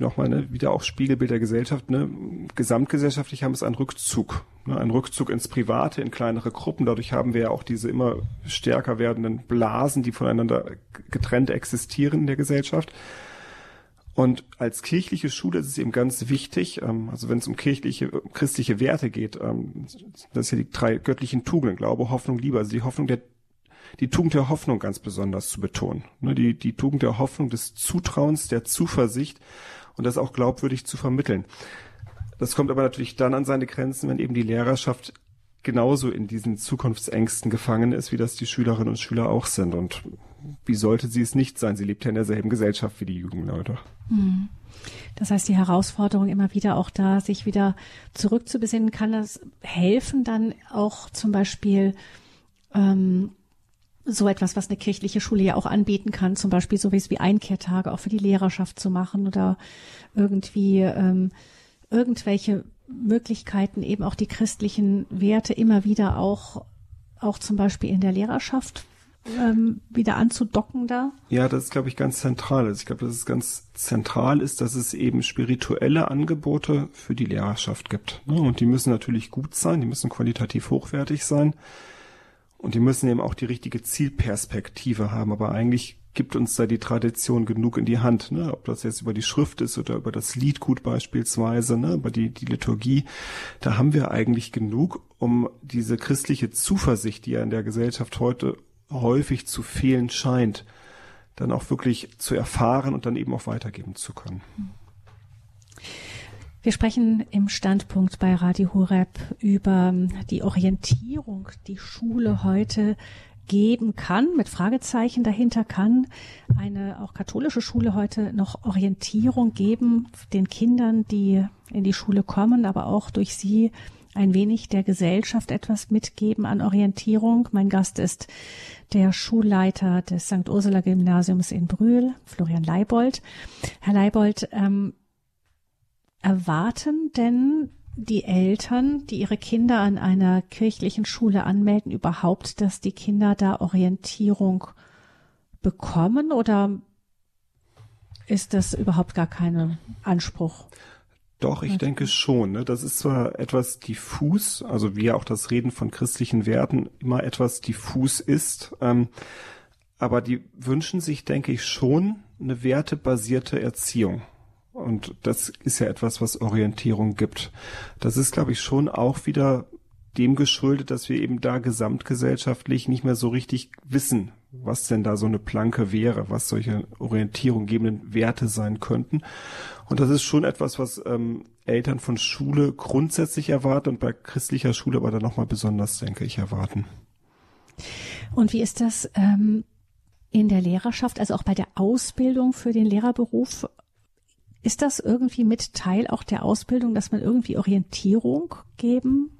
nochmal ne, wieder auch Spiegelbild der Gesellschaft. Ne? Gesamtgesellschaftlich haben es einen Rückzug, ne? einen Rückzug ins Private, in kleinere Gruppen. Dadurch haben wir ja auch diese immer stärker werdenden Blasen, die voneinander getrennt existieren in der Gesellschaft. Und als kirchliche Schule ist es eben ganz wichtig, ähm, also wenn es um kirchliche, christliche Werte geht, ähm, das ist ja die drei göttlichen Tugenden, Glaube, Hoffnung, Liebe, also die Hoffnung der die Tugend der Hoffnung ganz besonders zu betonen. Ne, die, die Tugend der Hoffnung, des Zutrauens, der Zuversicht und das auch glaubwürdig zu vermitteln. Das kommt aber natürlich dann an seine Grenzen, wenn eben die Lehrerschaft genauso in diesen Zukunftsängsten gefangen ist, wie das die Schülerinnen und Schüler auch sind. Und wie sollte sie es nicht sein? Sie lebt ja in derselben Gesellschaft wie die Jugendleute. Mhm. Das heißt, die Herausforderung immer wieder auch da, sich wieder zurückzubesinnen, kann das helfen, dann auch zum Beispiel ähm, so etwas, was eine kirchliche Schule ja auch anbieten kann, zum Beispiel so wie Einkehrtage auch für die Lehrerschaft zu machen oder irgendwie ähm, irgendwelche Möglichkeiten, eben auch die christlichen Werte immer wieder auch, auch zum Beispiel in der Lehrerschaft ähm, wieder anzudocken da? Ja, das ist, glaube ich, ganz zentral. Also ich glaube, dass es ganz zentral ist, dass es eben spirituelle Angebote für die Lehrerschaft gibt. Ne? Und die müssen natürlich gut sein, die müssen qualitativ hochwertig sein. Und die müssen eben auch die richtige Zielperspektive haben. Aber eigentlich gibt uns da die Tradition genug in die Hand, ne? ob das jetzt über die Schrift ist oder über das Liedgut beispielsweise, ne? über die, die Liturgie. Da haben wir eigentlich genug, um diese christliche Zuversicht, die ja in der Gesellschaft heute häufig zu fehlen scheint, dann auch wirklich zu erfahren und dann eben auch weitergeben zu können. Wir sprechen im Standpunkt bei Radio Horeb über die Orientierung, die Schule heute geben kann, mit Fragezeichen dahinter kann eine auch katholische Schule heute noch Orientierung geben den Kindern, die in die Schule kommen, aber auch durch sie ein wenig der Gesellschaft etwas mitgeben an Orientierung. Mein Gast ist der Schulleiter des St. Ursula Gymnasiums in Brühl, Florian Leibold. Herr Leibold, ähm, erwarten denn die Eltern, die ihre Kinder an einer kirchlichen Schule anmelden, überhaupt, dass die Kinder da Orientierung bekommen oder ist das überhaupt gar kein Anspruch? Doch, ich denke schon. Ne? Das ist zwar etwas diffus, also wie ja auch das Reden von christlichen Werten immer etwas diffus ist, ähm, aber die wünschen sich, denke ich, schon eine wertebasierte Erziehung. Und das ist ja etwas, was Orientierung gibt. Das ist, glaube ich, schon auch wieder dem geschuldet, dass wir eben da gesamtgesellschaftlich nicht mehr so richtig wissen, was denn da so eine Planke wäre, was solche Orientierung gebenden Werte sein könnten. Und das ist schon etwas, was ähm, Eltern von Schule grundsätzlich erwarten und bei christlicher Schule aber dann nochmal besonders, denke ich, erwarten. Und wie ist das ähm, in der Lehrerschaft, also auch bei der Ausbildung für den Lehrerberuf? Ist das irgendwie mit Teil auch der Ausbildung, dass man irgendwie Orientierung geben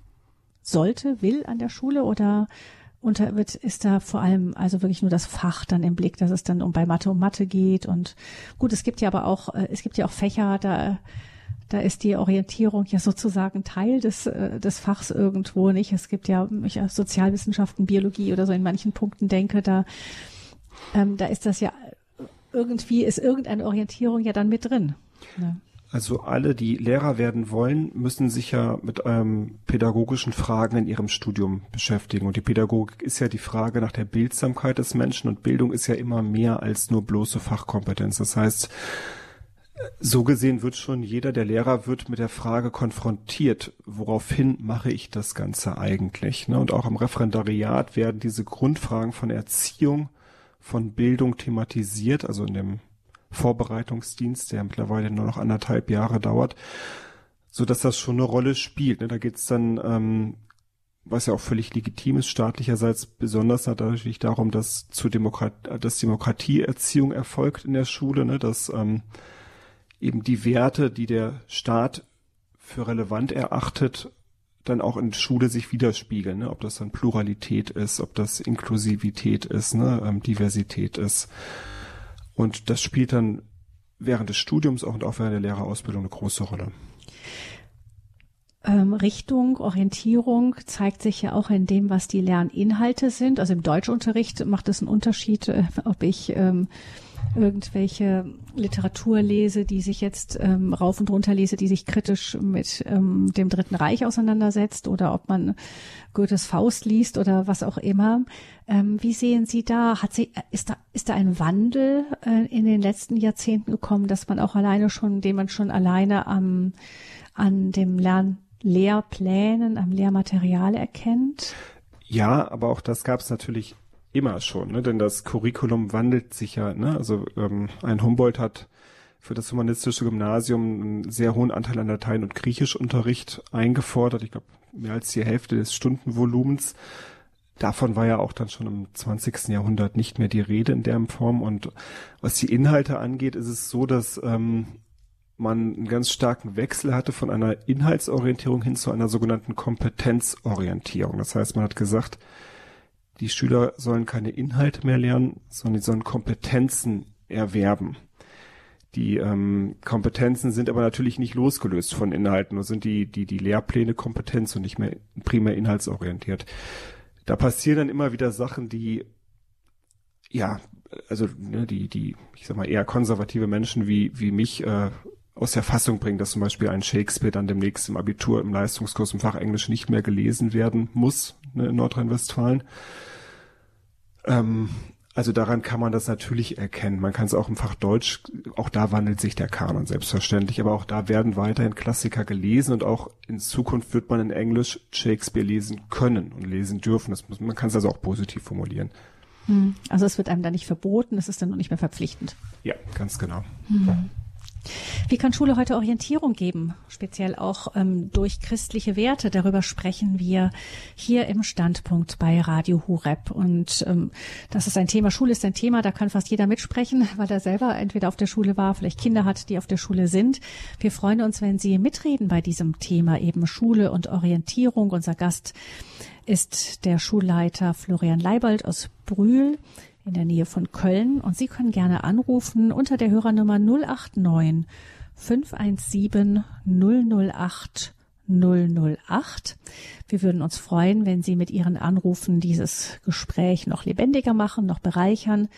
sollte, will an der Schule oder unter wird, ist da vor allem also wirklich nur das Fach dann im Blick, dass es dann um bei Mathe um Mathe geht und gut, es gibt ja aber auch, äh, es gibt ja auch Fächer, da da ist die Orientierung ja sozusagen Teil des, äh, des Fachs irgendwo nicht. Es gibt ja, ich Sozialwissenschaften, Biologie oder so in manchen Punkten denke, da, ähm, da ist das ja irgendwie, ist irgendeine Orientierung ja dann mit drin. Also alle, die Lehrer werden wollen, müssen sich ja mit ähm, pädagogischen Fragen in ihrem Studium beschäftigen. Und die Pädagogik ist ja die Frage nach der Bildsamkeit des Menschen und Bildung ist ja immer mehr als nur bloße Fachkompetenz. Das heißt, so gesehen wird schon jeder, der Lehrer wird mit der Frage konfrontiert, woraufhin mache ich das Ganze eigentlich? Ne? Und auch im Referendariat werden diese Grundfragen von Erziehung, von Bildung thematisiert, also in dem Vorbereitungsdienst, der mittlerweile nur noch anderthalb Jahre dauert, so dass das schon eine Rolle spielt. Ne? Da geht's dann, ähm, was ja auch völlig legitim ist, staatlicherseits besonders natürlich darum, dass zu Demokrat dass Demokratieerziehung erfolgt in der Schule, ne? dass ähm, eben die Werte, die der Staat für relevant erachtet, dann auch in Schule sich widerspiegeln, ne? ob das dann Pluralität ist, ob das Inklusivität ist, ne? ähm, Diversität ist. Und das spielt dann während des Studiums auch und auch während der Lehrerausbildung eine große Rolle. Ähm, Richtung, Orientierung zeigt sich ja auch in dem, was die Lerninhalte sind. Also im Deutschunterricht macht es einen Unterschied, äh, ob ich ähm, irgendwelche Literatur lese, die sich jetzt ähm, rauf und runter lese, die sich kritisch mit ähm, dem Dritten Reich auseinandersetzt oder ob man Goethes Faust liest oder was auch immer. Ähm, wie sehen Sie da? Hat sie, ist da, ist da ein Wandel äh, in den letzten Jahrzehnten gekommen, dass man auch alleine schon, den man schon alleine am, an dem Lern Lehrplänen, am Lehrmaterial erkennt? Ja, aber auch das gab es natürlich immer schon, ne? denn das Curriculum wandelt sich ja. Ne? Also ähm, ein Humboldt hat für das humanistische Gymnasium einen sehr hohen Anteil an Latein- und Griechischunterricht eingefordert. Ich glaube, mehr als die Hälfte des Stundenvolumens. Davon war ja auch dann schon im 20. Jahrhundert nicht mehr die Rede in der Form. Und was die Inhalte angeht, ist es so, dass ähm, man einen ganz starken Wechsel hatte von einer Inhaltsorientierung hin zu einer sogenannten Kompetenzorientierung. Das heißt, man hat gesagt, die Schüler sollen keine Inhalte mehr lernen, sondern sie sollen Kompetenzen erwerben. Die ähm, Kompetenzen sind aber natürlich nicht losgelöst von Inhalten, nur sind die, die, die Lehrpläne Kompetenz und nicht mehr primär inhaltsorientiert. Da passieren dann immer wieder Sachen, die ja, also ne, die, die, ich sag mal, eher konservative Menschen wie, wie mich äh, aus der Fassung bringen, dass zum Beispiel ein Shakespeare dann demnächst im Abitur im Leistungskurs im Fach Englisch nicht mehr gelesen werden muss ne, in Nordrhein-Westfalen. Ähm, also daran kann man das natürlich erkennen. Man kann es auch im Fach Deutsch, auch da wandelt sich der Kanon selbstverständlich, aber auch da werden weiterhin Klassiker gelesen und auch in Zukunft wird man in Englisch Shakespeare lesen können und lesen dürfen. Das muss, man kann es also auch positiv formulieren. Hm. Also es wird einem da nicht verboten, es ist dann noch nicht mehr verpflichtend. Ja, ganz genau. Hm. Wie kann Schule heute Orientierung geben, speziell auch ähm, durch christliche Werte? Darüber sprechen wir hier im Standpunkt bei Radio Hureb. Und ähm, das ist ein Thema, Schule ist ein Thema, da kann fast jeder mitsprechen, weil er selber entweder auf der Schule war, vielleicht Kinder hat, die auf der Schule sind. Wir freuen uns, wenn Sie mitreden bei diesem Thema eben Schule und Orientierung. Unser Gast ist der Schulleiter Florian Leibold aus Brühl in der Nähe von Köln. Und Sie können gerne anrufen unter der Hörernummer 089 517 008 008. Wir würden uns freuen, wenn Sie mit Ihren Anrufen dieses Gespräch noch lebendiger machen, noch bereichern.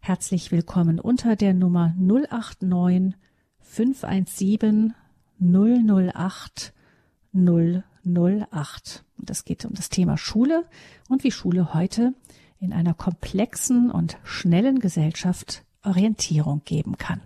Herzlich willkommen unter der Nummer 089 517 008 008. Und es geht um das Thema Schule und wie Schule heute in einer komplexen und schnellen Gesellschaft Orientierung geben kann.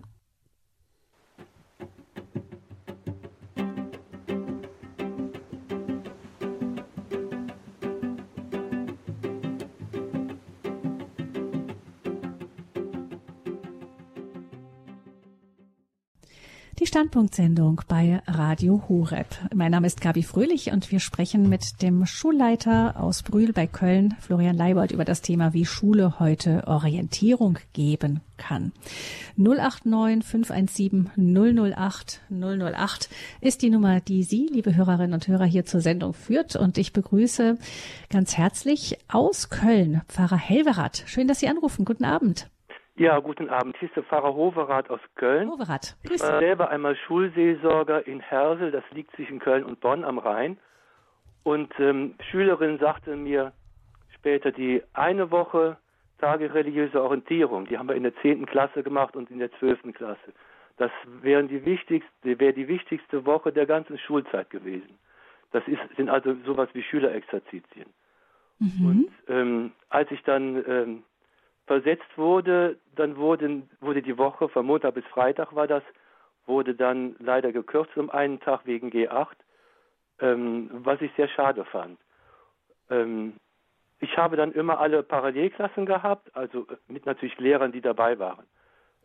Standpunktsendung bei Radio Horeb. Mein Name ist Gabi Fröhlich und wir sprechen mit dem Schulleiter aus Brühl bei Köln, Florian Leibold, über das Thema, wie Schule heute Orientierung geben kann. 089 517 008 008 ist die Nummer, die Sie, liebe Hörerinnen und Hörer, hier zur Sendung führt. Und ich begrüße ganz herzlich aus Köln Pfarrer Helverath. Schön, dass Sie anrufen. Guten Abend. Ja, guten Abend. Hier ist der Pfarrer Hoverath aus Köln. Hoverath, grüß Ich war selber einmal Schulseelsorger in Hersel, das liegt zwischen Köln und Bonn am Rhein. Und ähm, Schülerin sagte mir später, die eine Woche Tage religiöse Orientierung, die haben wir in der zehnten Klasse gemacht und in der zwölften Klasse. Das wären die wichtigste, wäre die wichtigste Woche der ganzen Schulzeit gewesen. Das ist, sind also sowas wie Schülerexerzitien. Mhm. Und ähm, als ich dann ähm, versetzt wurde, dann wurden, wurde die Woche, von Montag bis Freitag war das, wurde dann leider gekürzt um einen Tag wegen G8, ähm, was ich sehr schade fand. Ähm, ich habe dann immer alle Parallelklassen gehabt, also äh, mit natürlich Lehrern, die dabei waren.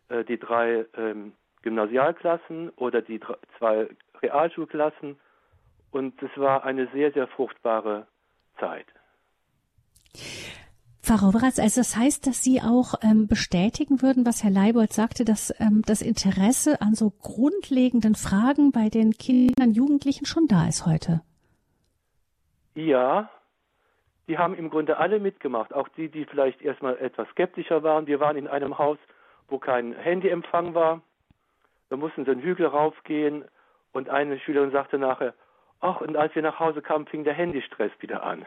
Äh, die drei ähm, Gymnasialklassen oder die drei, zwei Realschulklassen und es war eine sehr, sehr fruchtbare Zeit. Frau Roberatz, also das heißt, dass Sie auch ähm, bestätigen würden, was Herr Leibold sagte, dass ähm, das Interesse an so grundlegenden Fragen bei den Kindern, Jugendlichen schon da ist heute. Ja, die haben im Grunde alle mitgemacht, auch die, die vielleicht erstmal etwas skeptischer waren. Wir waren in einem Haus, wo kein Handyempfang war. Da mussten sie einen Hügel raufgehen und eine Schülerin sagte nachher, ach, und als wir nach Hause kamen, fing der Handystress wieder an.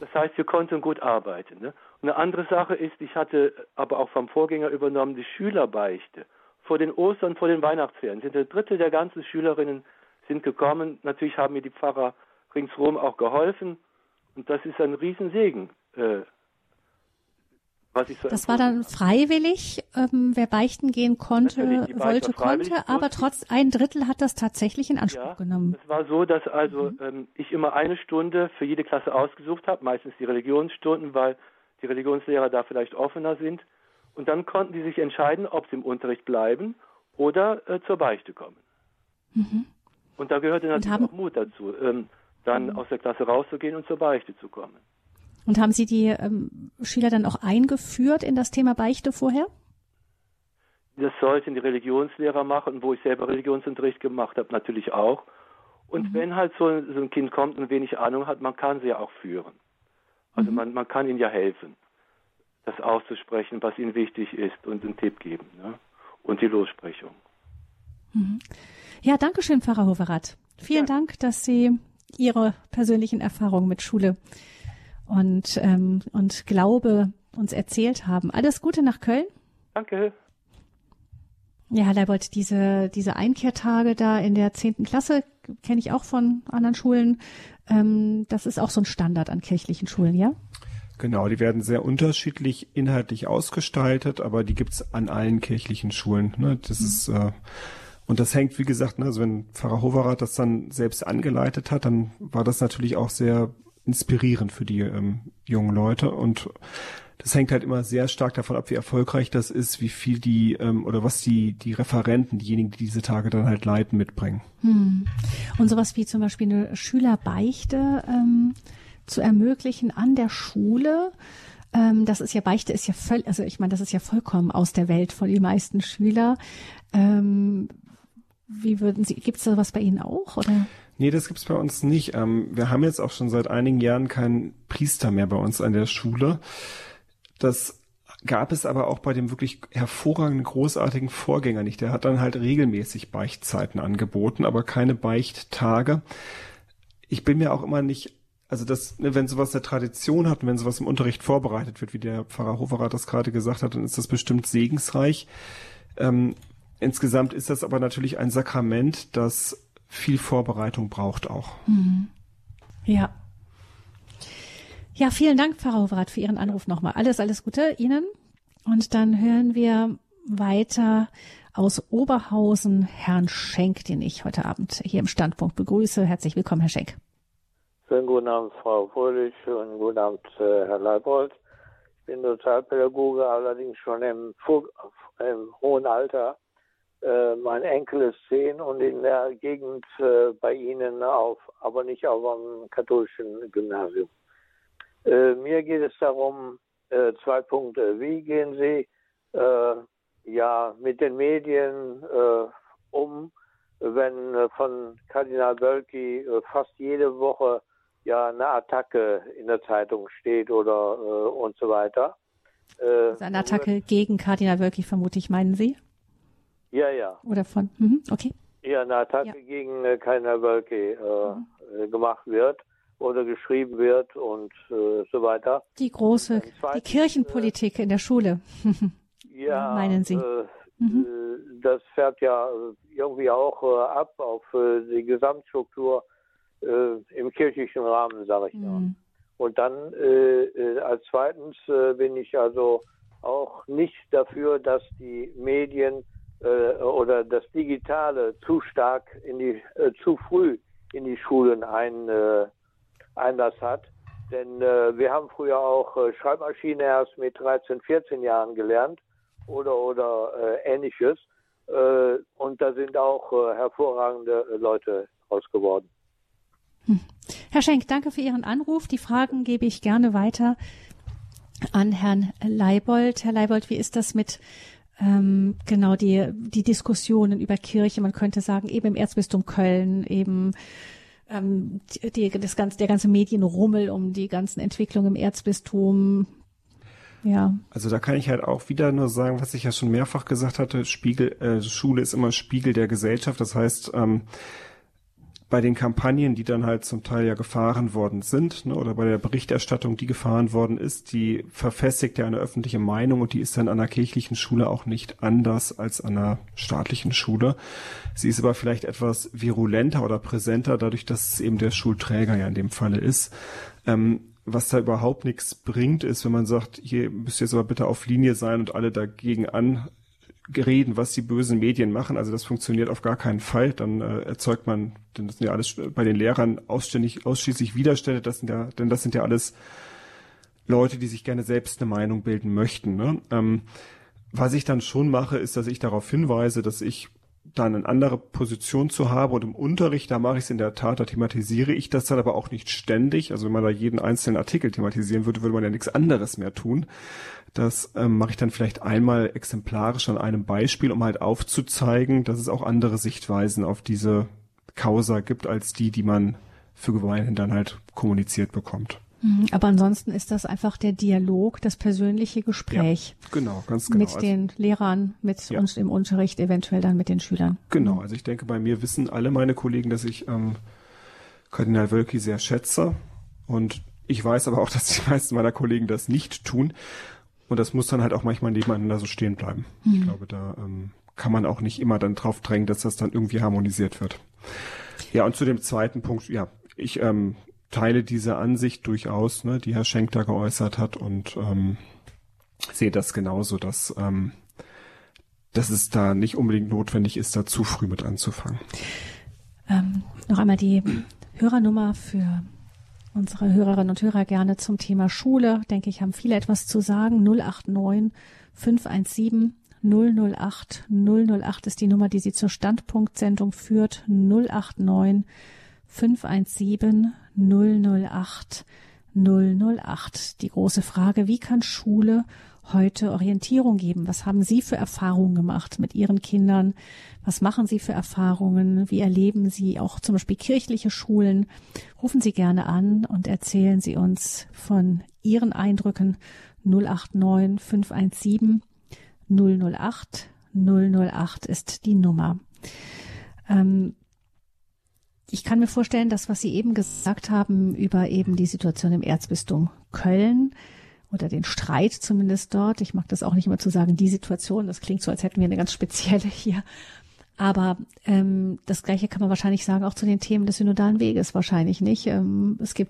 Das heißt, wir konnten gut arbeiten. Ne? Und eine andere Sache ist, ich hatte aber auch vom Vorgänger übernommen, die Schülerbeichte. Vor den Ostern, vor den Weihnachtsferien sind ein Drittel der ganzen Schülerinnen sind gekommen. Natürlich haben mir die Pfarrer ringsherum auch geholfen. Und das ist ein Riesensegen, äh, so das war dann freiwillig, ähm, wer beichten gehen konnte, wollte, konnte, aber trotz ein Drittel hat das tatsächlich in Anspruch ja, genommen. Es war so, dass also mhm. ähm, ich immer eine Stunde für jede Klasse ausgesucht habe, meistens die Religionsstunden, weil die Religionslehrer da vielleicht offener sind. Und dann konnten die sich entscheiden, ob sie im Unterricht bleiben oder äh, zur Beichte kommen. Mhm. Und da gehörte natürlich haben, auch Mut dazu, ähm, dann mhm. aus der Klasse rauszugehen und zur Beichte zu kommen. Und haben Sie die ähm, Schüler dann auch eingeführt in das Thema Beichte vorher? Das sollten die Religionslehrer machen, wo ich selber Religionsunterricht gemacht habe, natürlich auch. Und mhm. wenn halt so ein, so ein, Kind kommt und wenig Ahnung hat, man kann sie ja auch führen. Also mhm. man, man kann ihnen ja helfen, das auszusprechen, was ihnen wichtig ist und einen Tipp geben. Ne? Und die Lossprechung. Mhm. Ja, danke schön, Pfarrer Hoverath. Vielen ja. Dank, dass Sie Ihre persönlichen Erfahrungen mit Schule und, ähm, und Glaube uns erzählt haben. Alles Gute nach Köln. Danke. Ja, Herr Leibold, diese, diese Einkehrtage da in der zehnten Klasse kenne ich auch von anderen Schulen. Ähm, das ist auch so ein Standard an kirchlichen Schulen, ja? Genau, die werden sehr unterschiedlich inhaltlich ausgestaltet, aber die gibt's an allen kirchlichen Schulen. Ne? Das mhm. ist äh, und das hängt, wie gesagt, ne, also wenn Pfarrer Hoverath das dann selbst angeleitet hat, dann war das natürlich auch sehr inspirierend für die ähm, jungen Leute und das hängt halt immer sehr stark davon ab, wie erfolgreich das ist, wie viel die ähm, oder was die die Referenten, diejenigen, die diese Tage dann halt leiten, mitbringen. Hm. Und sowas wie zum Beispiel eine Schülerbeichte ähm, zu ermöglichen an der Schule. Ähm, das ist ja Beichte ist ja völlig, also ich meine, das ist ja vollkommen aus der Welt von den meisten Schüler. Ähm, wie würden Sie, gibt es sowas bei Ihnen auch oder? Nee, das gibt's bei uns nicht. Ähm, wir haben jetzt auch schon seit einigen Jahren keinen Priester mehr bei uns an der Schule. Das gab es aber auch bei dem wirklich hervorragenden, großartigen Vorgänger nicht. Der hat dann halt regelmäßig Beichtzeiten angeboten, aber keine Beichttage. Ich bin mir auch immer nicht, also das, ne, wenn sowas eine Tradition hat und wenn sowas im Unterricht vorbereitet wird, wie der Pfarrer Hoferath das gerade gesagt hat, dann ist das bestimmt segensreich. Ähm, insgesamt ist das aber natürlich ein Sakrament, das viel Vorbereitung braucht auch. Mhm. Ja. Ja, vielen Dank, Pfarrer Hoferath, für Ihren Anruf nochmal. Alles, alles Gute Ihnen. Und dann hören wir weiter aus Oberhausen Herrn Schenk, den ich heute Abend hier im Standpunkt begrüße. Herzlich willkommen, Herr Schenk. Schönen guten Abend, Frau Fröhlich und guten Abend, äh, Herr Leibold. Ich bin Sozialpädagoge, allerdings schon im, im hohen Alter. Äh, mein Enkel ist zehn und in der Gegend äh, bei Ihnen auf, aber nicht auf einem katholischen Gymnasium. Äh, mir geht es darum, äh, zwei Punkte. Wie gehen Sie äh, ja mit den Medien um, wenn von Kardinal Wölki äh, fast jede Woche ja eine Attacke in der Zeitung steht oder und so weiter? Also eine Attacke gegen Kardinal Wölki, vermute ich, meinen Sie? Ja, ja. Oder von, mhm, okay. Ja, eine Attacke ja. gegen Kardinal Wölki mhm. gemacht wird oder geschrieben wird und äh, so weiter. Die große, zweiten, die Kirchenpolitik äh, in der Schule. ja, meinen Sie? Äh, mhm. Äh, das fährt ja irgendwie auch äh, ab auf äh, die Gesamtstruktur im kirchlichen Rahmen, sage ich mhm. mal. Und dann als zweitens bin ich also auch nicht dafür, dass die Medien oder das Digitale zu stark in die zu früh in die Schulen ein Einlass hat. Denn äh, wir haben früher auch äh, Schreibmaschine erst mit 13, 14 Jahren gelernt oder, oder äh, ähnliches. Äh, und da sind auch äh, hervorragende Leute raus geworden. Hm. Herr Schenk, danke für Ihren Anruf. Die Fragen gebe ich gerne weiter an Herrn Leibold. Herr Leibold, wie ist das mit ähm, genau die, die Diskussionen über Kirche? Man könnte sagen, eben im Erzbistum Köln, eben ähm, die, das ganze, der ganze Medienrummel um die ganzen Entwicklungen im Erzbistum. Ja. Also da kann ich halt auch wieder nur sagen, was ich ja schon mehrfach gesagt hatte, Spiegel, äh, Schule ist immer Spiegel der Gesellschaft. Das heißt, ähm, bei den Kampagnen, die dann halt zum Teil ja gefahren worden sind, ne, oder bei der Berichterstattung, die gefahren worden ist, die verfestigt ja eine öffentliche Meinung und die ist dann an einer kirchlichen Schule auch nicht anders als an einer staatlichen Schule. Sie ist aber vielleicht etwas virulenter oder präsenter, dadurch, dass es eben der Schulträger ja in dem Falle ist. Ähm, was da überhaupt nichts bringt, ist, wenn man sagt, hier müsst ihr jetzt aber bitte auf Linie sein und alle dagegen an reden, was die bösen Medien machen. Also das funktioniert auf gar keinen Fall. Dann äh, erzeugt man, denn das sind ja alles bei den Lehrern ausständig, ausschließlich Widerstände. Das sind ja, denn das sind ja alles Leute, die sich gerne selbst eine Meinung bilden möchten. Ne? Ähm, was ich dann schon mache, ist, dass ich darauf hinweise, dass ich dann eine andere Position zu habe und im Unterricht, da mache ich es in der Tat, da thematisiere ich das dann aber auch nicht ständig. Also wenn man da jeden einzelnen Artikel thematisieren würde, würde man ja nichts anderes mehr tun. Das ähm, mache ich dann vielleicht einmal exemplarisch an einem Beispiel, um halt aufzuzeigen, dass es auch andere Sichtweisen auf diese Causa gibt, als die, die man für gemeinhin dann halt kommuniziert bekommt. Mhm, aber ansonsten ist das einfach der Dialog, das persönliche Gespräch. Ja, genau, ganz genau. Mit also, den Lehrern, mit ja. uns im Unterricht, eventuell dann mit den Schülern. Genau, also ich denke, bei mir wissen alle meine Kollegen, dass ich ähm, Kardinal Wölki sehr schätze. Und ich weiß aber auch, dass die meisten meiner Kollegen das nicht tun. Und das muss dann halt auch manchmal nebeneinander so stehen bleiben. Mhm. Ich glaube, da ähm, kann man auch nicht immer dann drauf drängen, dass das dann irgendwie harmonisiert wird. Ja, und zu dem zweiten Punkt, ja, ich ähm, teile diese Ansicht durchaus, ne, die Herr Schenk da geäußert hat und ähm, sehe das genauso, dass, ähm, dass es da nicht unbedingt notwendig ist, da zu früh mit anzufangen. Ähm, noch einmal die Hörernummer für unsere Hörerinnen und Hörer gerne zum Thema Schule. Denke ich, haben viele etwas zu sagen. 089 517 008 008 ist die Nummer, die Sie zur Standpunktsendung führt. 089 517 008 008. Die große Frage, wie kann Schule heute Orientierung geben? Was haben Sie für Erfahrungen gemacht mit Ihren Kindern? Was machen Sie für Erfahrungen? Wie erleben Sie auch zum Beispiel kirchliche Schulen? Rufen Sie gerne an und erzählen Sie uns von Ihren Eindrücken 089 517 008 008 ist die Nummer. Ähm, ich kann mir vorstellen, dass was Sie eben gesagt haben über eben die Situation im Erzbistum Köln oder den Streit zumindest dort. Ich mag das auch nicht immer zu sagen, die Situation. Das klingt so, als hätten wir eine ganz spezielle hier. Aber ähm, das Gleiche kann man wahrscheinlich sagen auch zu den Themen des synodalen Weges wahrscheinlich nicht. Ähm, es gibt